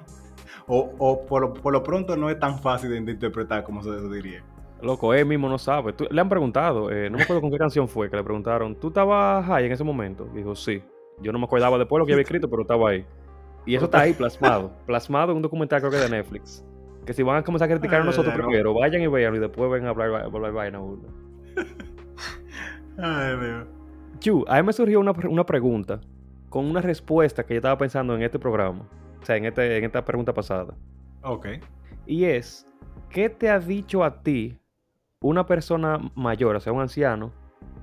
[SPEAKER 2] o, o por, lo, por lo pronto no es tan fácil de, de interpretar como se diría.
[SPEAKER 1] Loco, él mismo no sabe. Tú- le han preguntado, eh, no me acuerdo con qué canción fue, que le preguntaron, ¿tú estabas high en ese momento? Dijo, sí. Yo no me acordaba después lo que había escrito, pero estaba ahí. Y eso está ahí plasmado. Plasmado en un documental creo que de Netflix. Que si van a comenzar a criticar a nosotros primero, vayan y vean y después ven a hablar, vaina. burda.
[SPEAKER 2] Ay, Dios.
[SPEAKER 1] Chu, a mí me surgió una, una pregunta con una respuesta que yo estaba pensando en este programa. O sea, en, este, en esta pregunta pasada.
[SPEAKER 2] Ok.
[SPEAKER 1] Y es, ¿qué te ha dicho a ti una persona mayor, o sea, un anciano,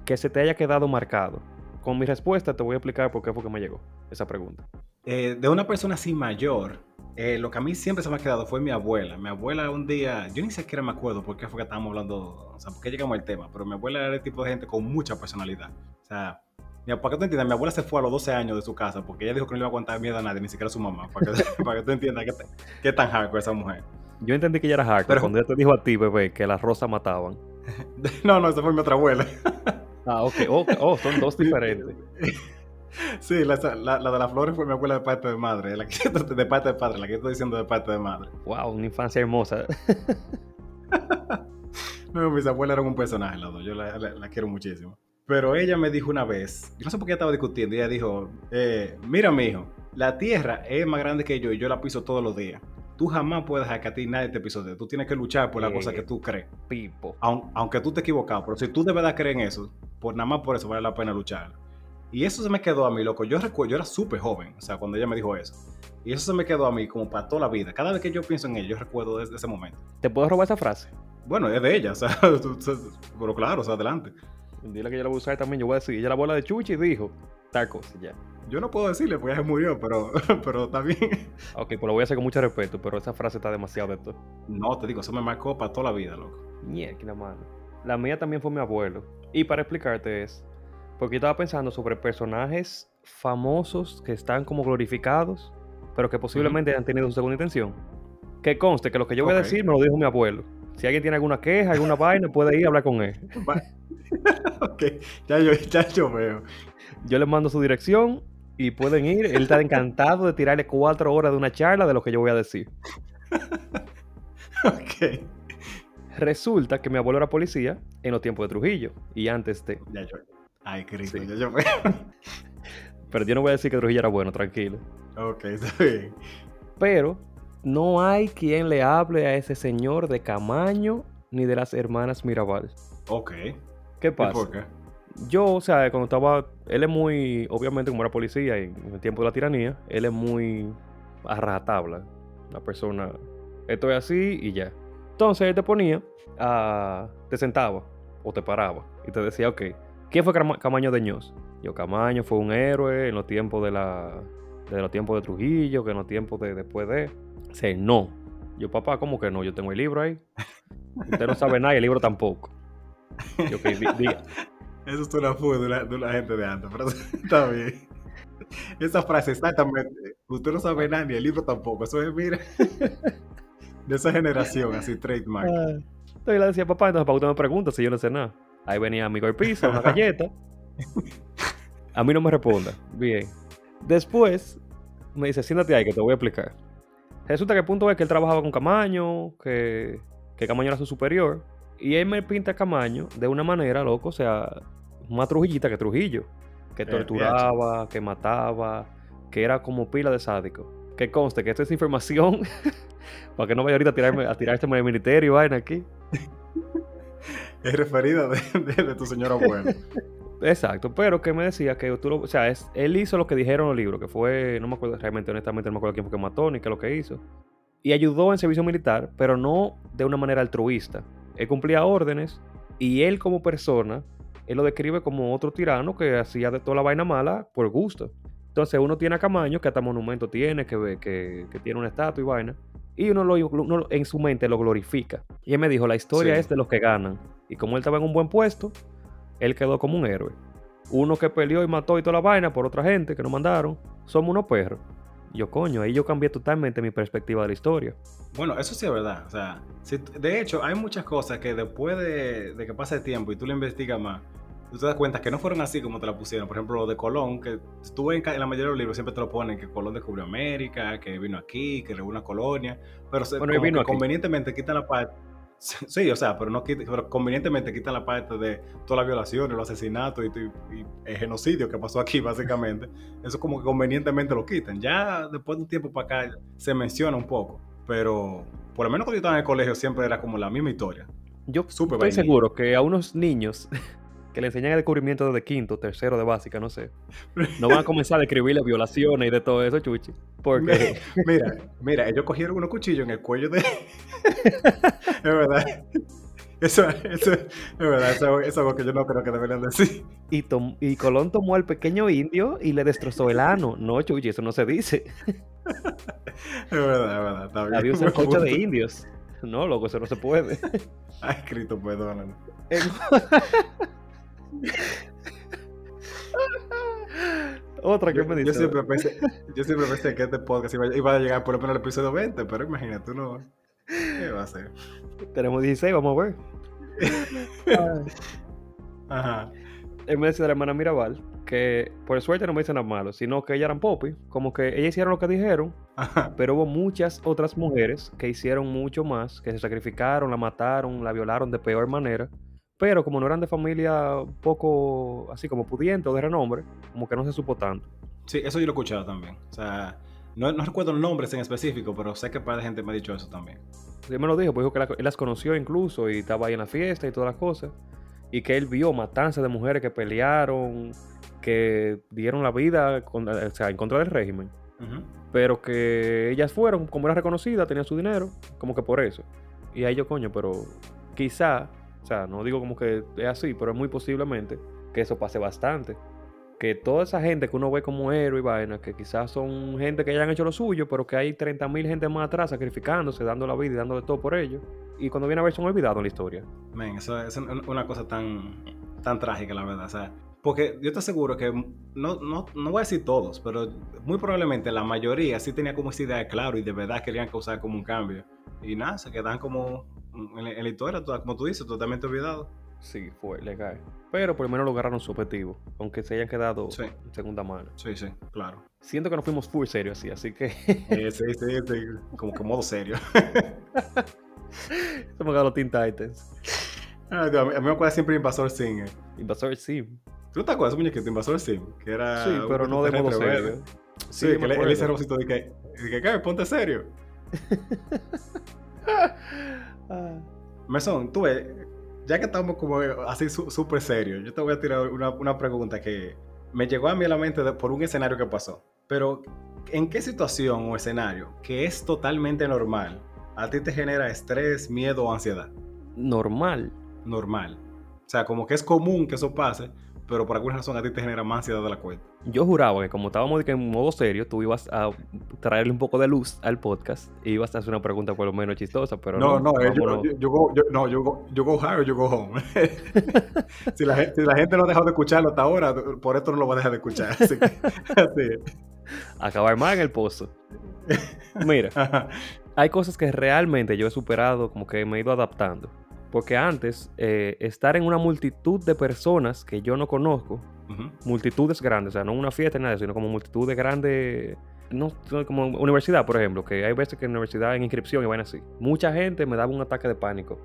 [SPEAKER 1] que se te haya quedado marcado? Con mi respuesta te voy a explicar por qué fue que me llegó esa pregunta.
[SPEAKER 2] Eh, de una persona así mayor, eh, lo que a mí siempre se me ha quedado fue mi abuela. Mi abuela un día, yo ni siquiera me acuerdo por qué fue que estábamos hablando, o sea, por qué llegamos al tema, pero mi abuela era el tipo de gente con mucha personalidad. O sea, mi- para que tú entiendas, mi abuela se fue a los 12 años de su casa porque ella dijo que no le iba a aguantar miedo a nadie, ni siquiera a su mamá, para que, para que tú entiendas qué, qué tan hardcore esa mujer.
[SPEAKER 1] Yo entendí que ella era hardcore
[SPEAKER 2] Pero-
[SPEAKER 1] cuando ella te dijo a ti, bebé, que las rosas mataban.
[SPEAKER 2] No, no, esa fue mi otra abuela.
[SPEAKER 1] Ah, ok. Oh, oh, son dos diferentes.
[SPEAKER 2] Sí, la, la- la de las flores fue mi abuela de parte de madre, la que, de parte de padre, la que estoy diciendo de parte de madre.
[SPEAKER 1] Wow, una infancia hermosa.
[SPEAKER 2] No, mis abuelas eran un personaje, las dos. Yo la, la- quiero muchísimo. Pero ella me dijo una vez, yo no sé por qué estaba discutiendo, ella dijo, eh, mira, mijo, la tierra es más grande que yo y yo la piso todos los días. Tú jamás puedes dejar que a ti nadie te pisotee. Tú tienes que luchar por la
[SPEAKER 1] Eh.
[SPEAKER 2] cosa que tú crees.
[SPEAKER 1] Pipo.
[SPEAKER 2] Aun- aunque tú te equivocado, pero si tú de verdad crees en eso, por nada más por eso vale la pena luchar. Y eso se me quedó a mí, loco. Yo recuerdo, yo era súper joven, o sea, cuando ella me dijo eso. Y eso se me quedó a mí como para toda la vida. Cada vez que yo pienso en ella, yo recuerdo desde ese momento.
[SPEAKER 1] ¿Te puedo robar esa frase?
[SPEAKER 2] Bueno, es de ella, o sea, pero claro, o sea, adelante.
[SPEAKER 1] Dile que yo la voy a usar también. Yo voy a decir, ella la bola de Chuchi dijo tal cosa, ya.
[SPEAKER 2] Yo no puedo decirle porque ella se murió, pero, pero está bien.
[SPEAKER 1] Ok, pues lo voy a hacer con mucho respeto, pero esa frase está demasiado de esto.
[SPEAKER 2] No, te digo, eso me marcó para toda la vida, loco.
[SPEAKER 1] Mierda, mano. La mía también fue mi abuelo. Y para explicarte es, porque yo estaba pensando sobre personajes famosos que están como glorificados, pero que posiblemente han tenido su segunda intención. Que conste que lo que yo voy a decir me lo dijo mi abuelo. Si alguien tiene alguna queja, alguna vaina, puede ir a hablar con él.
[SPEAKER 2] Ok, ya yo, ya yo veo.
[SPEAKER 1] Yo les mando su dirección y pueden ir. Él está encantado de tirarle cuatro horas de una charla de lo que yo voy a decir.
[SPEAKER 2] Ok,
[SPEAKER 1] Resulta que mi abuelo era policía en los tiempos de Trujillo y antes de.
[SPEAKER 2] ya yo. Ay, Cristo,
[SPEAKER 1] Sí.
[SPEAKER 2] yo veo.
[SPEAKER 1] Pero yo no voy a decir que Trujillo era bueno, tranquilo.
[SPEAKER 2] Ok, está bien.
[SPEAKER 1] Pero no hay quien le hable a ese señor de Camaño ni de las hermanas Mirabal.
[SPEAKER 2] Ok.
[SPEAKER 1] ¿Qué
[SPEAKER 2] ¿Y
[SPEAKER 1] pasa?
[SPEAKER 2] por qué?
[SPEAKER 1] Yo, o sea, cuando estaba, él es muy, obviamente como era policía y en el tiempo de la tiranía, él es muy a rajatabla, una persona esto es así y ya. Entonces él te ponía, a, te sentaba o te paraba y te decía, ok, ¿quién fue Camaño de Ños? Yo, Camaño fue un héroe en los tiempos de la de los tiempos de Trujillo, que en los tiempos de después de... Sí, no. Yo, papá, ¿cómo que no? Yo tengo el libro ahí. Usted no sabe nada y el libro tampoco. Yo, okay, diga.
[SPEAKER 2] Eso es una fuga de una, de una gente de antes, pero está bien. Esa frase exactamente. Usted no sabe nada ni el libro tampoco. Eso es, mira, de esa generación, así, trademark.
[SPEAKER 1] entonces le decía, papá, entonces para usted me pregunta si yo no sé nada. Ahí venía mi golpiza, una galleta. A mí no me responda. Bien. Después me dice, siéntate ahí que te voy a explicar. Resulta que el punto es que él trabajaba con Camaño, que, que Camaño era su superior. Y él me pinta a Camaño de una manera, loco, o sea, más trujillita que Trujillo. Que torturaba, que mataba, que era como pila de sádico. Que conste que esta es información para que no vaya ahorita a tirarme a tirarse en el ministerio vaina aquí.
[SPEAKER 2] Es referida de, tu señor abuelo.
[SPEAKER 1] Exacto, pero que me decía que tú lo, o sea, es, él hizo lo que dijeron en el libro, que fue, no me acuerdo realmente, honestamente, no me acuerdo quién fue que mató ni qué es lo que hizo. Y ayudó en servicio militar, pero no de una manera altruista. Él cumplía órdenes y él como persona, él lo describe como otro tirano que hacía de toda la vaina mala por gusto. Entonces uno tiene a Camaño, que hasta monumento tiene, que, que, que tiene una estatua y vaina, y uno, lo, en su mente lo glorifica. Y él me dijo, la historia es de los que ganan. Y como él estaba en un buen puesto, él quedó como un héroe. Uno que peleó y mató y toda la vaina por otra gente que nos mandaron, somos unos perros. Yo, coño, ahí yo cambié totalmente mi perspectiva de la historia.
[SPEAKER 2] Bueno, eso sí es verdad. O sea, de hecho, hay muchas cosas que después de, que pase el tiempo y tú le investigas más, tú te das cuenta que no fueron así como te la pusieron. Por ejemplo, lo de Colón, que tú en, la mayoría de los libros siempre te lo ponen que Colón descubrió América, que vino aquí, que reunió una colonia, pero bueno, convenientemente quitan la parte Sí, o sea, pero, no pero convenientemente quitan la parte de todas las violaciones, los asesinatos y, el genocidio que pasó aquí, básicamente. Eso como que convenientemente lo quitan. Ya después de un tiempo para acá se menciona un poco, pero por lo menos cuando yo estaba en el colegio siempre era como la misma historia.
[SPEAKER 1] Yo estoy seguro que a unos niños que le enseñan el descubrimiento de quinto, tercero de básica, no sé. No van a comenzar a describirle violaciones y de todo eso, chuchi. Porque...
[SPEAKER 2] Mira, mira, ellos cogieron unos cuchillos en el cuello de... es verdad. Eso, eso, es verdad, eso, es algo que yo no creo que deberían decir.
[SPEAKER 1] Y, y Colón tomó al pequeño indio y le destrozó el ano. No, Chuchi, eso no se dice.
[SPEAKER 2] es verdad, es verdad. Está bien.
[SPEAKER 1] Había un sancocho de indios. No, loco, eso no se puede.
[SPEAKER 2] Ha escrito, perdóname.
[SPEAKER 1] Otra que me dice.
[SPEAKER 2] Yo siempre, pensé, yo siempre pensé que este podcast iba, a llegar por lo menos al episodio 20, pero imagínate, no. ¿Qué va a ser?
[SPEAKER 1] Tenemos 16, vamos a ver.
[SPEAKER 2] Ajá.
[SPEAKER 1] Él me decía de la hermana Mirabal que por suerte no me dicen nada malo, sino que ellas eran popi, como que ellas hicieron lo que dijeron, pero hubo muchas otras mujeres que hicieron mucho más, que se sacrificaron, la mataron, la violaron de peor manera pero como no eran de familia poco así como pudiente o de renombre, como que no se supo tanto.
[SPEAKER 2] Sí, eso yo lo he escuchado también. O sea, no, no recuerdo nombres en específico, pero sé que para de gente me ha dicho eso también.
[SPEAKER 1] Sí, me lo dijo, pues dijo que él las conoció incluso y estaba ahí en la fiesta y todas las cosas. Y que él vio matanzas de mujeres que pelearon, que dieron la vida o sea, en contra del régimen. Pero que ellas fueron, como era reconocida, tenía su dinero, como que por eso. Y ahí yo, coño, pero quizá o sea, no digo como que es así, pero es muy posiblemente que eso pase bastante. Que toda esa gente que uno ve como héroe y vaina, que quizás son gente que ya han hecho lo suyo, pero que hay 30.000 gente más atrás sacrificándose, dando la vida y dando todo por ellos. Y cuando viene a ver son olvidados en la historia.
[SPEAKER 2] Men, eso es una cosa tan, tan trágica, la verdad. O sea, porque yo te aseguro que, no, no, no voy a decir todos, pero muy probablemente la mayoría sí tenía como esa idea de claro y de verdad querían causar como un cambio. Y nada, se quedan como en, la historia, como tú dices, totalmente olvidado.
[SPEAKER 1] Sí, fue legal. Pero por lo menos lograron su objetivo, aunque se hayan quedado en segunda mano.
[SPEAKER 2] Sí, sí, claro.
[SPEAKER 1] Siento que nos fuimos full serio así, así que.
[SPEAKER 2] sí, sí, sí, como que modo serio.
[SPEAKER 1] Somos los Teen Titans.
[SPEAKER 2] Ah, a, mí, me acuerda siempre Invasor Sim. Eh.
[SPEAKER 1] Invasor Sim.
[SPEAKER 2] ¿Tú te acuerdas, muñequito, Invasor Sim? Que era.
[SPEAKER 1] Sí, pero no de modo serio.
[SPEAKER 2] Sí, que le, él hizo el de que, de que, ponte serio. Mesón, tú ves, ya que estamos como así súper serios, yo te voy a tirar una, pregunta que me llegó a mí a la mente por un escenario que pasó. Pero, ¿en qué situación o escenario que es totalmente normal a ti te genera estrés, miedo o ansiedad.
[SPEAKER 1] Normal.
[SPEAKER 2] Normal. O sea, como que es común que eso pase, pero por alguna razón a ti te genera más ansiedad de la cuenta.
[SPEAKER 1] Yo juraba que como estábamos en modo serio, tú ibas a traerle un poco de luz al podcast y ibas a hacer una pregunta por lo menos chistosa, pero
[SPEAKER 2] no. No, no, eh, yo, yo, go, yo, no, yo go, yo go high or yo go home. si, la, si, la, gente no ha dejado de escucharlo hasta ahora, por esto no lo va a dejar de escuchar. Así que, así.
[SPEAKER 1] Acabar más en el pozo. Mira, hay cosas que realmente yo he superado, como que me he ido adaptando. Porque antes, eh, estar en una multitud de personas que yo no conozco, multitudes grandes, o sea, no una fiesta ni nada, sino como multitudes grandes, no, como universidad, por ejemplo, que hay veces que en universidad en inscripción y van así. Mucha gente me daba un ataque de pánico.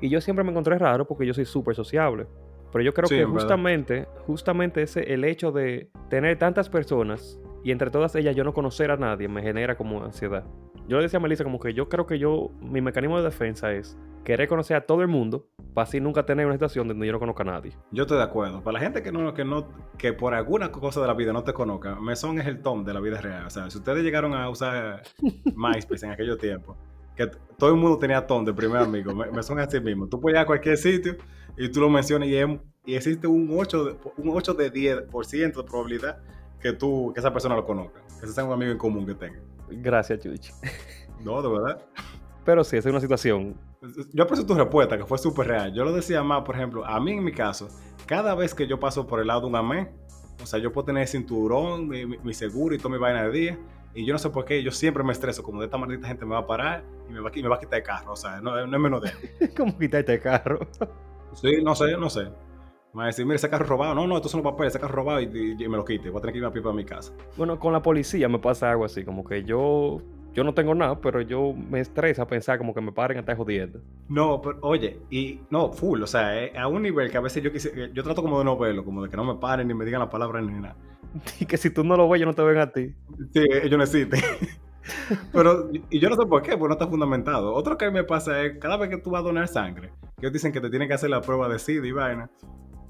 [SPEAKER 1] Y yo siempre me encontré raro porque yo soy súper sociable. Pero yo creo que justamente, justamente ese, el hecho de tener tantas personas y entre todas ellas yo no conocer a nadie me genera como ansiedad. Yo le decía a Melissa como que yo creo que yo, mi mecanismo de defensa es querer conocer a todo el mundo para así nunca tener una situación donde yo no conozca a nadie.
[SPEAKER 2] Yo estoy de acuerdo. Para la gente que no, que no, que por alguna cosa de la vida no te conozca, Mesón es el Tom de la vida real. O sea, si ustedes llegaron a usar MySpace en aquellos tiempos, que todo el mundo tenía Tom de primer amigo, Mesón es así mismo. Tú puedes ir a cualquier sitio y tú lo mencionas y, y existe un 8, de, un 8 de 10% de probabilidad que tú, que esa persona lo conozca, que ese sea un amigo en común que tenga.
[SPEAKER 1] Gracias, Chuchi.
[SPEAKER 2] No, de verdad.
[SPEAKER 1] Pero sí, esa es una situación.
[SPEAKER 2] Yo aprecio tu respuesta, que fue súper real. Yo lo decía más, por ejemplo, a mí en mi caso, cada vez que yo paso por el lado de un amén, o sea, yo puedo tener cinturón, mi, seguro y toda mi vaina de día, y yo no sé por qué, yo siempre me estreso, como de esta maldita gente me va a parar y me va, me va a quitar el carro, o sea, no, no es menos de
[SPEAKER 1] ¿Cómo quitarte el carro?
[SPEAKER 2] sí, no sé, no sé. Me va a decir, mira, ese carro robado. No, no, estos son los papeles, ese carro robado y, me lo quite. Voy a tener que ir a pie para mi casa.
[SPEAKER 1] Bueno, con la policía me pasa algo así, como que yo yo no tengo nada, pero yo me estresa pensar como que me paren a estar jodiendo.
[SPEAKER 2] No, pero oye, y no, full, o sea, eh, a un nivel que a veces yo quise, yo trato como de no verlo, como de que no me paren ni me digan la palabra ni nada.
[SPEAKER 1] Y que si tú no lo ves, yo no te ven a ti.
[SPEAKER 2] Sí, ellos necesiten. pero, y yo no sé por qué, porque no está fundamentado. Otro que me pasa es, cada vez que tú vas a donar sangre, que ellos dicen que te tienen que hacer la prueba de SIDA y vaina,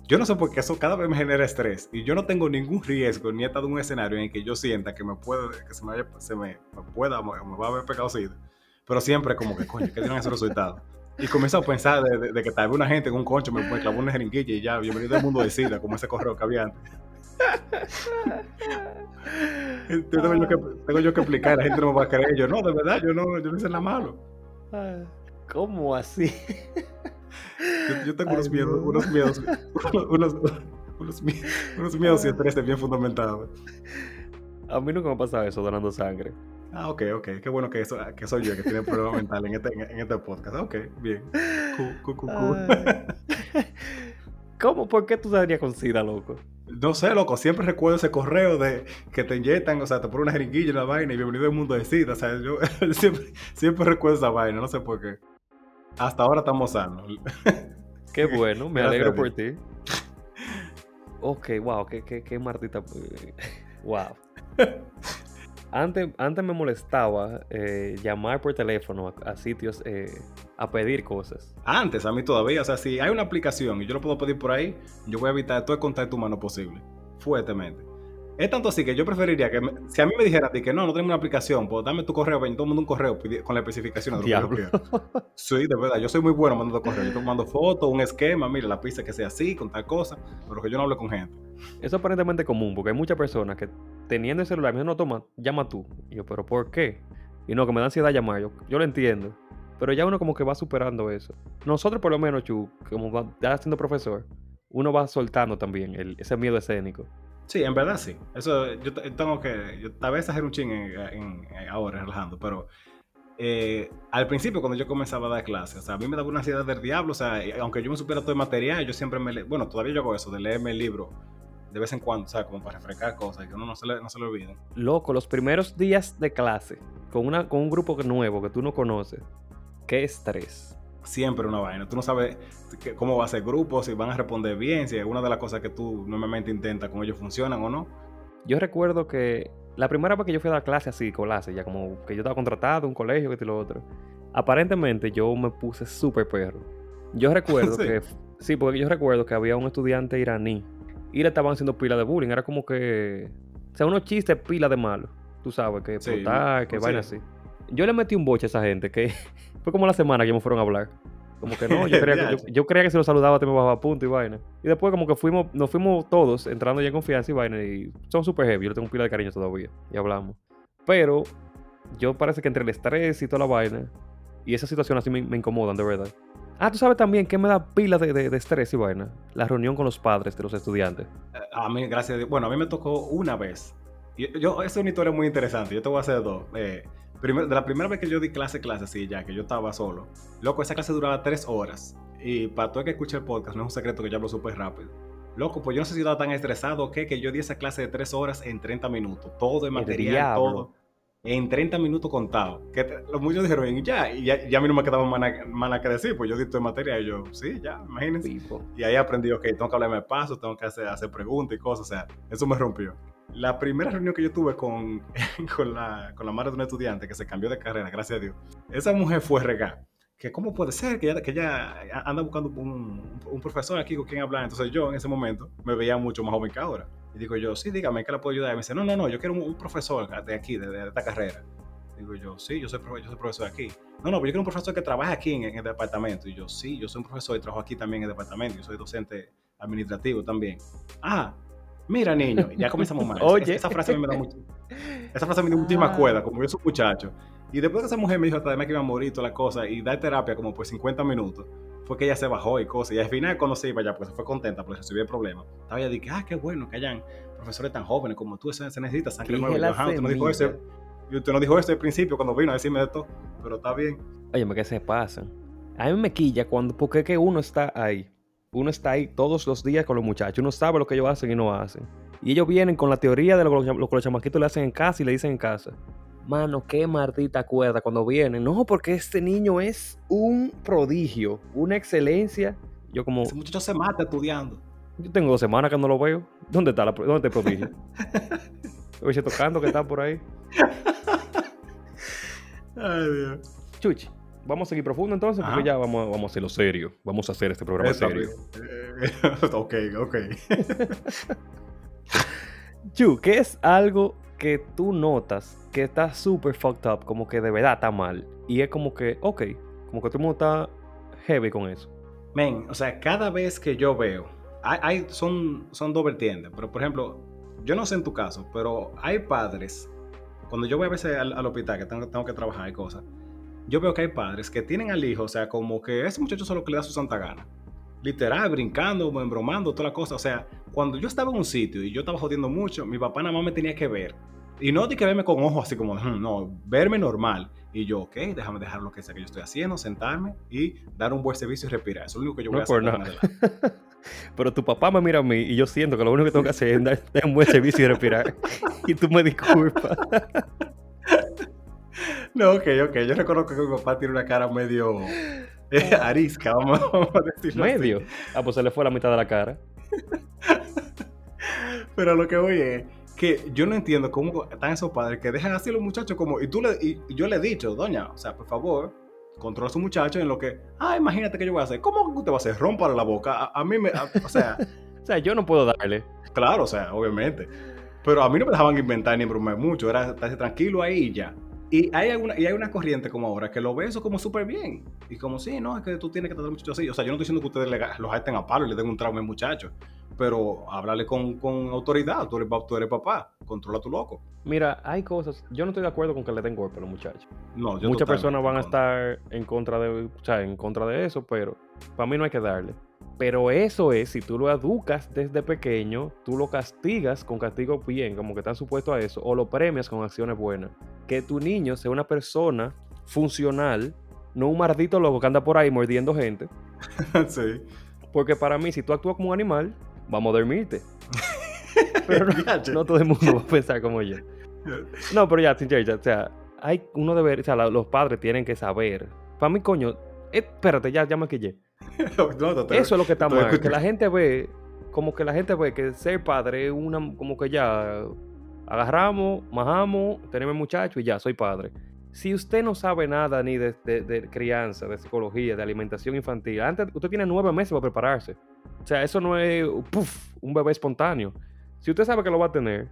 [SPEAKER 2] yo no sé por qué eso cada vez me genera estrés y yo no tengo ningún riesgo ni he estado en un escenario en que yo sienta que me puede, que se me, se me, pueda, me, va a haber pecado SIDA. Pero siempre como que, coño, ¿qué tienen esos resultados? Y comienzo a pensar de, que tal vez una gente en un concho me, me clavó una jeringuilla y ya, bienvenido al mundo de SIDA, como ese correo que había antes. tengo, yo que, tengo yo que explicar, la gente no me va a creer. Yo, no, de verdad, yo no, yo no hice nada malo.
[SPEAKER 1] ¿Cómo así?
[SPEAKER 2] Yo, tengo unos, miedos, unos miedos, unos, unos, miedos y estrés bien fundamentados.
[SPEAKER 1] A mí nunca me ha pasado eso donando sangre.
[SPEAKER 2] Ah, ok, ok. Qué bueno que, eso, que soy yo que tiene problema mental en este, en este podcast. Ok, bien. Cool,
[SPEAKER 1] ¿Cómo? ¿Por qué tú saldrías con SIDA, loco?
[SPEAKER 2] No sé, loco. Siempre recuerdo ese correo de que te inyectan, o sea, te ponen una jeringuilla en la vaina y bienvenido al mundo de SIDA. O sea, yo siempre, siempre recuerdo esa vaina, no sé por qué. Hasta ahora estamos sanos.
[SPEAKER 1] Qué bueno, me alegro por ti. Ok, wow, qué, qué, qué martita. Wow. Antes, antes me molestaba eh, llamar por teléfono a, sitios eh, a pedir cosas.
[SPEAKER 2] Antes, a mí todavía. O sea, si hay una aplicación y yo lo puedo pedir por ahí, yo voy a evitar todo el contacto humano posible. Fuertemente. Es tanto así que yo preferiría que, si a mí me dijeran que no, no tenemos una aplicación, pues dame tu correo, ven todo el mundo un correo con la especificación de lo que yo Sí, de verdad, yo soy muy bueno mandando correos. Yo te mando fotos, un esquema, mira, la pista que sea así, con tal cosa, pero que yo no hable con gente.
[SPEAKER 1] Eso es aparentemente común, porque hay muchas personas que teniendo el celular, me dicen, no, toma, llama tú. Y yo, pero ¿por qué? Y no, que me da ansiedad llamar, yo, yo lo entiendo. Pero ya uno como que va superando eso. Nosotros por lo menos, Chu, como ya siendo profesor, uno va soltando también el, ese miedo escénico.
[SPEAKER 2] Sí, en verdad sí. Eso yo tengo que. Yo, tal vez hacer un ching en, ahora, relajando, pero eh, al principio, cuando yo comenzaba a dar clases, o sea, a mí me daba una ansiedad del diablo. O sea, aunque yo me supiera todo el material, yo siempre me. bueno, todavía yo hago eso, de leerme el libro de vez en cuando, o sea, como para refrescar cosas que uno no se le, no se le olvide.
[SPEAKER 1] Loco, los primeros días de clase, con, una, con un grupo nuevo que tú no conoces, qué estrés
[SPEAKER 2] siempre una vaina. Tú no sabes cómo va a ser grupo, si van a responder bien, si alguna de las cosas que tú normalmente intentas con ellos funcionan o no.
[SPEAKER 1] Yo recuerdo que la primera vez que yo fui a dar clase así, clase, ya como que yo estaba contratado, un colegio, que y lo otro, aparentemente yo me puse súper perro. Yo recuerdo que, sí, porque yo recuerdo que había un estudiante iraní y le estaban haciendo pila de bullying. Era como que, o sea, unos chistes pila de malo. Tú sabes, que explotar, que vaina así. Yo le metí un boche a esa gente que fue como la semana que me fueron a hablar. Como que no, yo creía que, yo, creía que si lo saludaba te me bajaba a punto y vaina. Y después como que fuimos, nos fuimos todos entrando ya en confianza y vaina. Y son súper heavy, yo le tengo un pila de cariño todavía. Y hablamos. Pero yo parece que entre el estrés y toda la vaina, y esa situación así me, incomodan, de verdad. Ah, tú sabes también que me da pila de, de, estrés y vaina. La reunión con los padres de los estudiantes.
[SPEAKER 2] Eh, a mí, gracias. Bueno, a mí me tocó una vez. Yo, yo es una historia muy interesante. Yo te voy a hacer dos. Eh, de la primera vez que yo di clase, clase, sí, ya, que yo estaba solo. Loco, esa clase duraba tres horas. Y para todo el que escuche el podcast, no es un secreto que yo hablo súper rápido. Loco, pues yo no sé si estaba tan estresado que, que yo di esa clase de tres horas en 30 minutos. Todo el material, todo en 30 minutos contados. Que los muchos dijeron, ya, y ya, ya, a mí no me quedaba más nada que decir, pues yo di todo el materia y yo, sí, ya, imagínense. Y ahí aprendí, ok, tengo que hablarme de paso, tengo que hacer, hacer preguntas y cosas, o sea, eso me rompió. La primera reunión que yo tuve con, con, la, con la madre de un estudiante que se cambió de carrera, gracias a Dios, esa mujer fue regar. Que cómo puede ser que ella, que ella anda buscando un, un profesor aquí con quien hablar. Entonces yo en ese momento me veía mucho más joven que ahora. Y digo yo, sí, dígame, ¿qué le puedo ayudar? Y me dice, no, no, no, yo quiero un, profesor de aquí, de, esta carrera. Digo yo, sí, yo soy, yo soy profesor aquí. No, no, pero yo quiero un profesor que trabaje aquí en, el departamento. Y yo, sí, yo soy un profesor y trabajo aquí también en el departamento. Yo soy docente administrativo también. Ah, mira, niño, ya comenzamos mal. Oye. Esa, frase me da mucho, esa frase me da muchísima ah. cuerda, como yo soy un muchacho. Y después que esa mujer me dijo hasta que iba a morir toda la cosa y dar terapia como por 50 minutos, fue que ella se bajó y cosas. Y al final, cuando se iba ya, pues se fue contenta porque resolvió el problema. Estaba ella dije, ah, qué bueno que hayan profesores tan jóvenes como tú, se, necesita sangre nueva. usted no dijo eso. Y usted no dijo eso al principio cuando vino a decirme esto, pero está bien.
[SPEAKER 1] Oye, ¿qué se pasa? A mí me quilla cuando, porque que uno está ahí. Uno está ahí todos los días con los muchachos. Uno sabe lo que ellos hacen y no hacen. Y ellos vienen con la teoría de lo que los, chamaquitos le hacen en casa y le dicen en casa. Mano, qué maldita cuerda cuando vienen. No, porque este niño es un prodigio, una excelencia. Yo como...
[SPEAKER 2] Ese muchacho se mata estudiando.
[SPEAKER 1] Yo tengo dos semanas que no lo veo. ¿Dónde está, la, dónde está el prodigio? Oye, tocando que está por ahí.
[SPEAKER 2] Ay, Dios.
[SPEAKER 1] Chuchi, vamos a seguir profundo entonces, porque ya vamos, vamos a hacerlo serio. Vamos a hacer este programa serio.
[SPEAKER 2] ok, ok.
[SPEAKER 1] Chu, ¿qué es algo que tú notas que está súper fucked up, como que de verdad está mal? Y es como que, ok, como que todo el mundo está heavy con eso.
[SPEAKER 2] Men, o sea, cada vez que yo veo, hay, son, son dos vertientes, pero por ejemplo, yo no sé en tu caso, pero hay padres, cuando yo voy a veces al, hospital, que tengo, tengo, que trabajar y cosas, yo veo que hay padres que tienen al hijo, o sea, como que ese muchacho solo que le da su santa gana. Literal, brincando, embromando, toda la cosa. O sea, cuando yo estaba en un sitio y yo estaba jodiendo mucho, mi papá nada más me tenía que ver. Y no de que verme con ojos así como, hmm, no, verme normal. Y yo, ok, déjame dejar lo que sea que yo estoy haciendo, sentarme y dar un buen servicio y respirar. Eso es lo único que yo voy a hacer. Nada.
[SPEAKER 1] Pero tu papá me mira a mí y yo siento que lo único que tengo que hacer es dar, un buen servicio y respirar. y tú me disculpas.
[SPEAKER 2] no, ok, ok. Yo reconozco que mi papá tiene una cara medio eh, arisca, vamos, a decirlo.
[SPEAKER 1] Medio. Ah, pues se le fue la mitad de la cara.
[SPEAKER 2] Pero lo que voy es que yo no entiendo cómo están esos padres que dejan así a los muchachos como. Y tú le, y yo le he dicho, doña, o sea, por favor, controla a su muchacho en lo que, ah, imagínate que yo voy a hacer. ¿Cómo que usted va a hacer? Rómpale la boca. A, mí me, o sea.
[SPEAKER 1] o sea, yo no puedo darle.
[SPEAKER 2] Claro, o sea, obviamente. Pero a mí no me dejaban inventar ni bromar mucho. Era estarse tranquilo ahí y ya. Y hay, alguna, y hay una corriente como ahora que lo ve eso como súper bien. Y como, sí, no, es que tú tienes que tratar al muchacho así. O sea, yo no estoy diciendo que ustedes los jaten a palo y le den un trauma al muchacho. Pero háblale con, con autoridad. Tú eres, tú eres, papá. Controla tu loco.
[SPEAKER 1] Mira, hay cosas. Yo no estoy de acuerdo con que le den golpe a los muchachos. No, yo Muchas personas van a estar en contra de, o sea, en contra de eso, pero para mí no hay que darle. Pero eso es, si tú lo educas desde pequeño, tú lo castigas con castigo bien, como que estás supuesto a eso, o lo premias con acciones buenas. Que tu niño sea una persona funcional, no un maldito loco que anda por ahí mordiendo gente.
[SPEAKER 2] sí.
[SPEAKER 1] Porque para mí, si tú actúas como un animal, vamos a dormirte. pero no, todo el mundo va a pensar como yo. No, pero ya, sin ya, o sea, hay uno debe, o sea, los padres tienen que saber. Para mí, coño, eh, espérate, ya, ya me quillé. Eso es lo que está mal. Que la gente ve, como que la gente ve que ser padre es una, como que ya agarramos, majamos, tenemos muchacho y ya, soy padre. Si usted no sabe nada ni de, crianza, de psicología, de alimentación infantil, antes usted tiene nueve meses para prepararse. O sea, eso no es un bebé espontáneo. Si usted sabe que lo va a tener,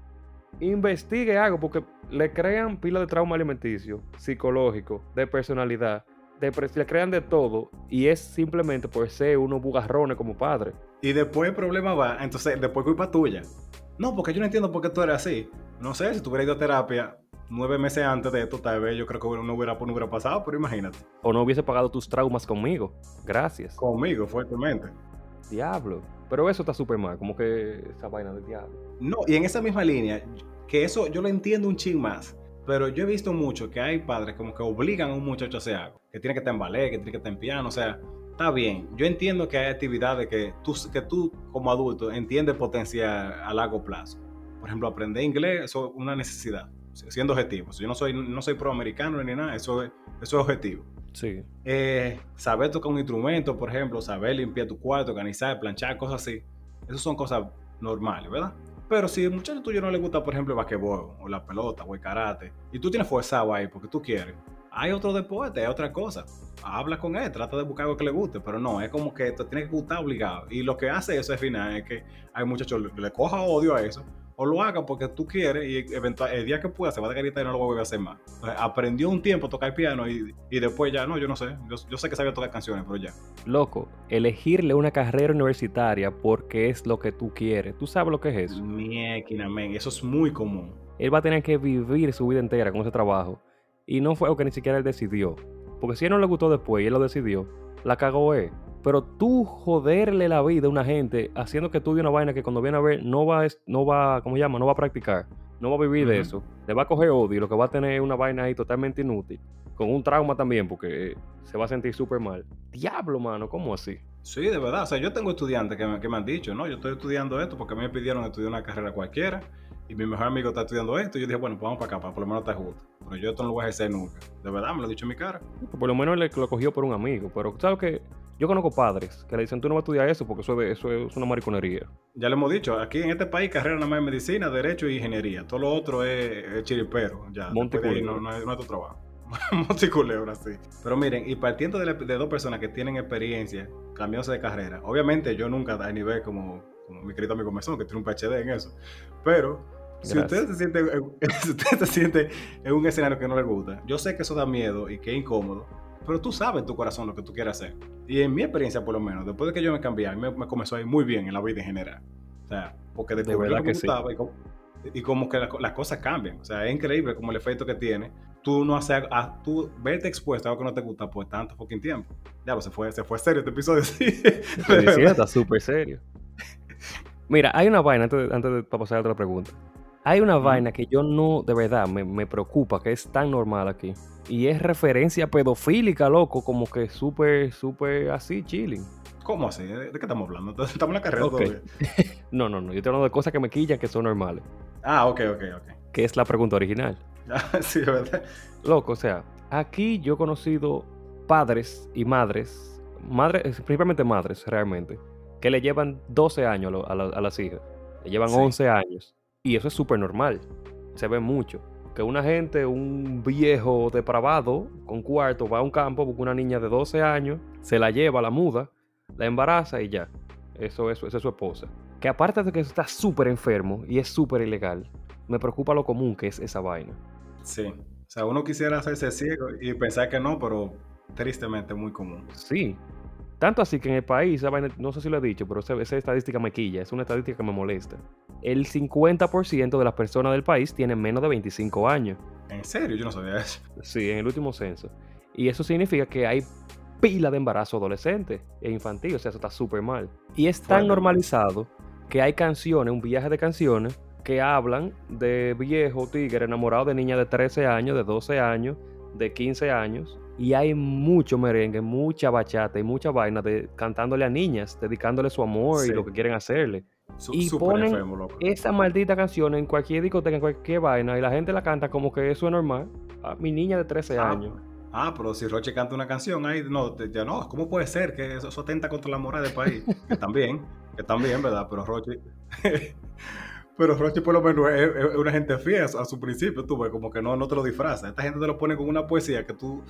[SPEAKER 1] investigue algo, porque le crean pila de trauma alimenticio, psicológico, de personalidad, de le crean de todo, y es simplemente por ser unos bugarrones como padre.
[SPEAKER 2] Y después el problema va, entonces después culpa tuya. No, porque yo no entiendo por qué tú eres así. No sé, si tú hubieras ido a terapia nueve meses antes de esto, tal vez yo creo que no hubiera, no hubiera pasado, pero imagínate.
[SPEAKER 1] O no hubiese pagado tus traumas conmigo. Gracias.
[SPEAKER 2] Conmigo, fuertemente.
[SPEAKER 1] Diablo. Pero eso está súper mal, como que esa vaina del diablo.
[SPEAKER 2] No, y en esa misma línea, que eso yo lo entiendo un ching más. Pero yo he visto mucho que hay padres como que obligan a un muchacho a hacer algo. Que tiene que estar en ballet, que tiene que estar en piano. O sea, está bien. Yo entiendo que hay actividades que tú, que tú como adulto entiendes potencial a largo plazo. Por ejemplo, aprender inglés, eso es una necesidad, siendo objetivo. Yo no soy, no soy proamericano ni nada, eso es, eso es objetivo.
[SPEAKER 1] Sí.
[SPEAKER 2] Eh, saber tocar un instrumento, por ejemplo, saber limpiar tu cuarto, organizar, planchar, cosas así. Esas son cosas normales, ¿verdad? Pero si el muchacho tuyo no le gusta, por ejemplo, el basquetbol, o la pelota, o el karate, y tú tienes forzado ahí porque tú quieres, hay otro deporte, hay otra cosa. Habla con él, trata de buscar algo que le guste, pero no, es como que te tiene que gustar obligado. Y lo que hace eso al final es que hay muchachos que le coja odio a eso, o lo haga porque tú quieres y eventual, el día que pueda se va a dar y no lo vuelve a hacer más. aprendió un tiempo a tocar piano y, y después ya, no, yo no sé, yo, sé que sabía tocar canciones, pero ya.
[SPEAKER 1] Loco, elegirle una carrera universitaria porque es lo que tú quieres. ¿Tú sabes lo que es eso?
[SPEAKER 2] Miequina, eso es muy común.
[SPEAKER 1] Él va a tener que vivir su vida entera con ese trabajo y no fue algo que ni siquiera él decidió. Porque si él no le gustó después y él lo decidió, la cagó él. Pero tú joderle la vida a una gente haciendo que estudie una vaina que cuando viene a ver no va, no va, ¿cómo llama? No va a practicar, no va a vivir de eso. Le va a coger odio y lo que va a tener es una vaina ahí totalmente inútil. Con un trauma también porque se va a sentir súper mal. Diablo, mano, ¿cómo así?
[SPEAKER 2] Sí, de verdad. O sea, yo tengo estudiantes que me, que me han dicho, ¿no? Yo estoy estudiando esto porque a mí me pidieron estudiar una carrera cualquiera y mi mejor amigo está estudiando esto, y yo dije, bueno, pues vamos para acá, para por lo menos estar juntos. Pero yo esto no lo voy a ejercer nunca. De verdad, me lo he dicho en mi cara.
[SPEAKER 1] Por lo menos le, lo cogió por un amigo, pero ¿sabes que Yo conozco padres que le dicen, tú no vas a estudiar eso porque eso, eso es una mariconería.
[SPEAKER 2] Ya le hemos dicho, aquí en este país carrera nada más es medicina, derecho y ingeniería. Todo lo otro es, chiripero, ya.
[SPEAKER 1] Monticulebra.
[SPEAKER 2] No, no, es, no, es tu trabajo. Monticulebra, sí. Pero miren, y partiendo de, dos personas que tienen experiencia cambiándose de carrera, obviamente yo nunca a nivel como, como mi querido amigo Mesón, que tiene un PhD en eso, pero si usted, se siente, usted se siente en un escenario que no le gusta, yo sé que eso da miedo y que es incómodo, pero tú sabes en tu corazón lo que tú quieres hacer. Y en mi experiencia, por lo menos, después de que yo me cambié, a mí me, comenzó a ir muy bien en la vida en general. O sea, porque de que, me gustaba y, como, que las cosas cambian. O sea, es increíble como el efecto que tiene. Tú no haces, a, tú verte expuesto a algo que no te gusta por tanto fucking tiempo. Ya, pues se fue, se fue serio este episodio. Sí,
[SPEAKER 1] está súper serio. Mira, hay una vaina antes de, antes de pasar a otra pregunta. Hay una vaina que yo no, de verdad, me, preocupa, que es tan normal aquí. Y es referencia pedofílica, loco, como que súper, súper así, chilling.
[SPEAKER 2] ¿Cómo así? ¿De qué estamos hablando? Estamos en la carrera todavía.
[SPEAKER 1] no, no, no. Yo estoy hablando de cosas que me quillan que son normales.
[SPEAKER 2] Ah, ok, ok, ok.
[SPEAKER 1] Que es la pregunta original.
[SPEAKER 2] Ah, sí, ¿verdad?
[SPEAKER 1] Loco, o sea, aquí yo he conocido padres y madres, madres, principalmente madres realmente, que le llevan 12 años a, las hijas. Le llevan 11 años. Y eso es súper normal. Se ve mucho. Que una gente, un viejo depravado con cuarto, va a un campo, busca una niña de 12 años, se la lleva, la muda, la embaraza y ya. Eso, eso, esa es su esposa. Que aparte de que está súper enfermo y es súper ilegal, me preocupa lo común que es esa vaina.
[SPEAKER 2] Sí. O sea, uno quisiera hacerse ciego y pensar que no, pero tristemente muy común.
[SPEAKER 1] Sí. Tanto así que en el país, no sé si lo he dicho, pero esa, estadística me quilla, es una estadística que me molesta. El 50% de las personas del país tienen menos de 25 años.
[SPEAKER 2] ¿En serio? Yo no sabía eso.
[SPEAKER 1] Sí, en el último censo. Y eso significa que hay pila de embarazo adolescente e infantil, o sea, eso está súper mal. Y es tan normalizado que hay canciones, un viaje de canciones, que hablan de viejo tigre enamorado de niña de 13 años, de 12 años, de 15 años, y hay mucho merengue, mucha bachata y mucha vaina de cantándole a niñas, dedicándole su amor y lo que quieren hacerle. y ponen esa maldita canción en cualquier discoteca, en cualquier vaina, y la gente la canta como que eso es normal. A mi niña de 13 ah, años.
[SPEAKER 2] Ah, pero si Roche canta una canción ahí, no, ya no, ¿cómo puede ser que eso, eso atenta contra la moral del país? que también, que también, ¿verdad? Pero Roche. Pero Roche por lo menos es, una gente fiel a, su principio, tú ves, como que no, no te lo disfraza. Esta gente te lo pone con una poesía que tú...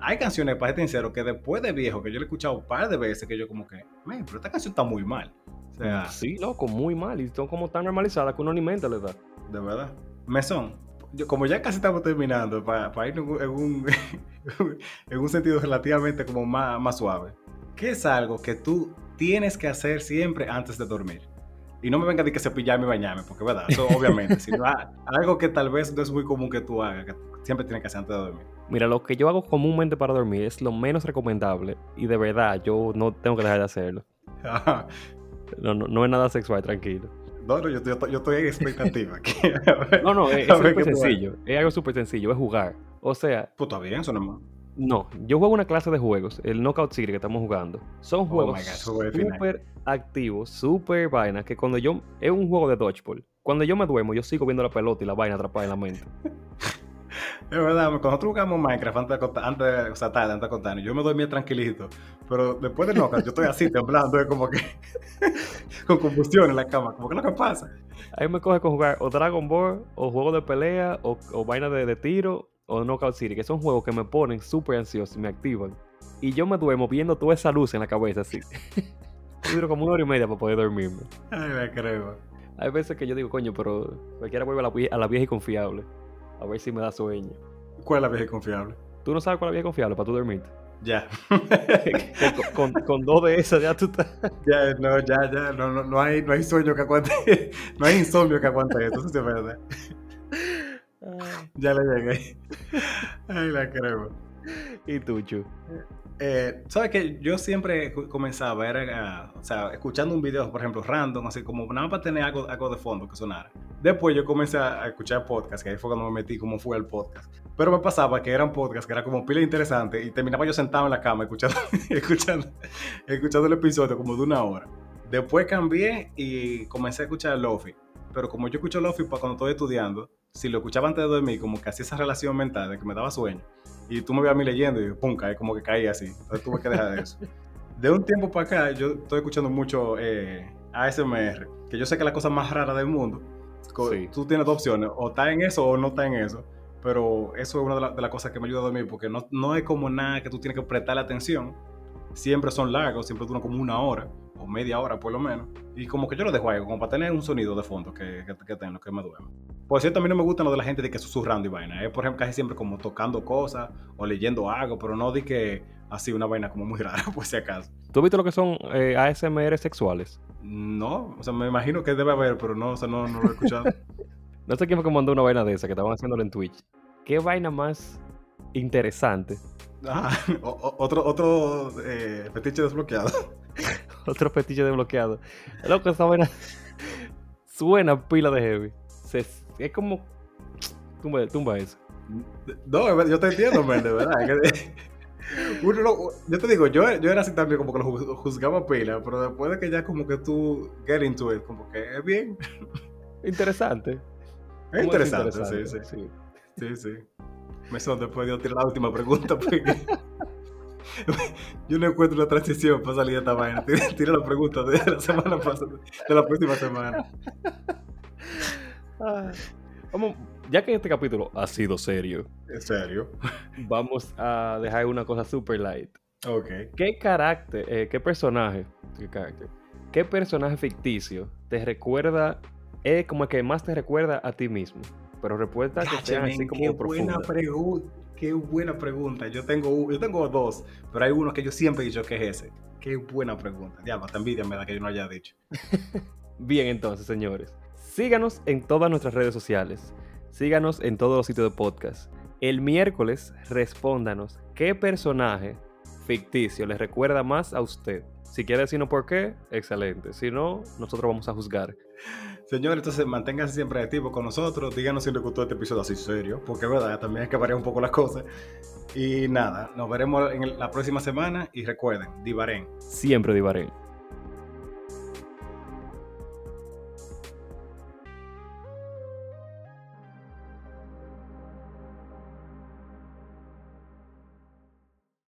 [SPEAKER 2] Hay canciones, para este sincero, que después de viejo, que yo le he escuchado un par de veces, que yo como que, men, pero esta canción está muy mal. O sea...
[SPEAKER 1] Sí, loco, muy mal. Y son como tan normalizadas que uno ni mente le da.
[SPEAKER 2] de verdad. Mesón, yo, como ya casi estamos terminando, para ir en un, en un, sentido relativamente como más, más suave, ¿qué es algo que tú tienes que hacer siempre antes de dormir? Y no me venga de que cepillarme y bañarme, porque verdad, eso obviamente, sino algo que tal vez no es muy común que tú hagas, que siempre tienes que hacer antes de dormir.
[SPEAKER 1] Mira, lo que yo hago comúnmente para dormir es lo menos recomendable y de verdad yo no tengo que dejar de hacerlo. no, no, no es nada sexual, tranquilo.
[SPEAKER 2] No, no, yo, yo, estoy en expectativa.
[SPEAKER 1] no, no, es, súper sencillo. Es algo súper sencillo, es jugar. O sea...
[SPEAKER 2] Pues está bien, eso no
[SPEAKER 1] No, yo juego una clase de juegos, el Knockout City que estamos jugando. Son oh juegos súper activos, súper vainas, que cuando yo... Es un juego de dodgeball. Cuando yo me duermo, yo sigo viendo la pelota y la vaina atrapada en la mente.
[SPEAKER 2] Es verdad, cuando nosotros jugamos Minecraft antes de, antes, o sea, tarde, antes de contar, yo me dormía tranquilito. Pero después de Knockout, yo estoy así temblando, es como que con combustión en la cama, como que lo que pasa.
[SPEAKER 1] Ahí me coge con jugar o Dragon Ball, o juegos de pelea, o, o vaina de, de, tiro, o Knockout City, que son juegos que me ponen súper ansioso y me activan. Y yo me duermo viendo toda esa luz en la cabeza así. duro como una hora y media para poder dormirme.
[SPEAKER 2] Ay, me creo.
[SPEAKER 1] Hay veces que yo digo, coño, pero cualquiera vuelve a la, a la vieja y confiable. A ver si me da sueño.
[SPEAKER 2] ¿Cuál es la vieja confiable?
[SPEAKER 1] ¿Tú no sabes cuál es la vieja confiable para tú dormir?
[SPEAKER 2] Ya.
[SPEAKER 1] con, con, dos de esas ya tú estás.
[SPEAKER 2] Ya, no, ya, ya. No, no, no, hay, no hay sueño que aguante. No hay insomnio que aguante eso, eso es verdad. Ya le llegué. Ay, la creo.
[SPEAKER 1] ¿Y tú, Chu?
[SPEAKER 2] Eh, ¿Sabes que Yo siempre comenzaba a ver, o sea, escuchando un video, por ejemplo, random, así como nada para tener algo, algo de fondo que sonara. Después yo comencé a escuchar podcast, que ahí fue cuando me metí como fue el podcast. Pero me pasaba que eran podcasts que era como pila interesante y terminaba yo sentado en la cama escuchando, escuchando, escuchando el episodio como de una hora. Después cambié y comencé a escuchar Lofi. Pero como yo escucho Lofi para cuando estoy estudiando, si lo escuchaba antes de dormir, como que hacía esa relación mental de que me daba sueño. Y tú me veías a mí leyendo y pum, cae, como que caí así. Entonces tuve que dejar de eso. De un tiempo para acá, yo estoy escuchando mucho eh, ASMR, que yo sé que es la cosa más rara del mundo. Tú tienes dos opciones, o está en eso o no está en eso. Pero eso es una de, las cosas que me ayuda a dormir, porque no, no es como nada que tú tienes que prestarle atención. Siempre son largos, siempre duran como una hora o media hora por lo menos. Y como que yo lo dejo ahí, como para tener un sonido de fondo que, que, que tengo, que me duerme. Por cierto, a mí no me gusta lo de la gente de que susurrando y vaina. Es, por ejemplo, casi siempre como tocando cosas o leyendo algo, pero no de que así una vaina como muy rara, por si acaso.
[SPEAKER 1] ¿Tú has visto lo que son eh, ASMR sexuales?
[SPEAKER 2] No, o sea, me imagino que debe haber, pero no, o sea, no, no lo he escuchado.
[SPEAKER 1] no sé quién fue que mandó una vaina de esa, que estaban haciéndolo en Twitch. ¿Qué vaina más interesante?
[SPEAKER 2] Ah, otro, otro eh, fetiche desbloqueado.
[SPEAKER 1] otro fetiche desbloqueado. Loco, esa vaina suena pila de heavy. es como. Tumba, tumba eso.
[SPEAKER 2] No, yo te entiendo, man, de verdad. yo te digo, yo, yo era así también, como que lo juzgaba pila, pero después de que ya como que tú get into it, como que es bien.
[SPEAKER 1] Interesante.
[SPEAKER 2] Es interesante, sí, sí, sí. Sí, sí. Me son después de tirar la última pregunta porque yo no encuentro una transición para salir de esta vaina. Tira, la pregunta de la semana pasada, de la próxima semana.
[SPEAKER 1] vamos, ya que este capítulo ha sido serio.
[SPEAKER 2] ¿En serio?
[SPEAKER 1] Vamos a dejar una cosa super light.
[SPEAKER 2] Ok.
[SPEAKER 1] ¿Qué carácter, eh, qué personaje, qué carácter, qué personaje ficticio te recuerda, es como el que más te recuerda a ti mismo? Pero recuerda que sean así como
[SPEAKER 2] qué buena pregunta, qué buena pregunta. Yo tengo, yo tengo dos, pero hay uno que yo siempre he dicho que es ese. Qué buena pregunta. Ya, hasta envidia me da que yo no haya dicho.
[SPEAKER 1] Bien, entonces, señores. Síganos en todas nuestras redes sociales. Síganos en todos los sitios de podcast. El miércoles, respóndanos qué personaje ficticio les recuerda más a usted. Si quiere decirnos por qué, excelente. Si no, nosotros vamos a juzgar.
[SPEAKER 2] Señor, entonces manténganse siempre activos con nosotros. Díganos si les gustó este episodio así serio, porque verdad, también hay que variar un poco las cosas. Y nada, nos veremos en la próxima semana y recuerden, Divaren.
[SPEAKER 1] Siempre Divaren.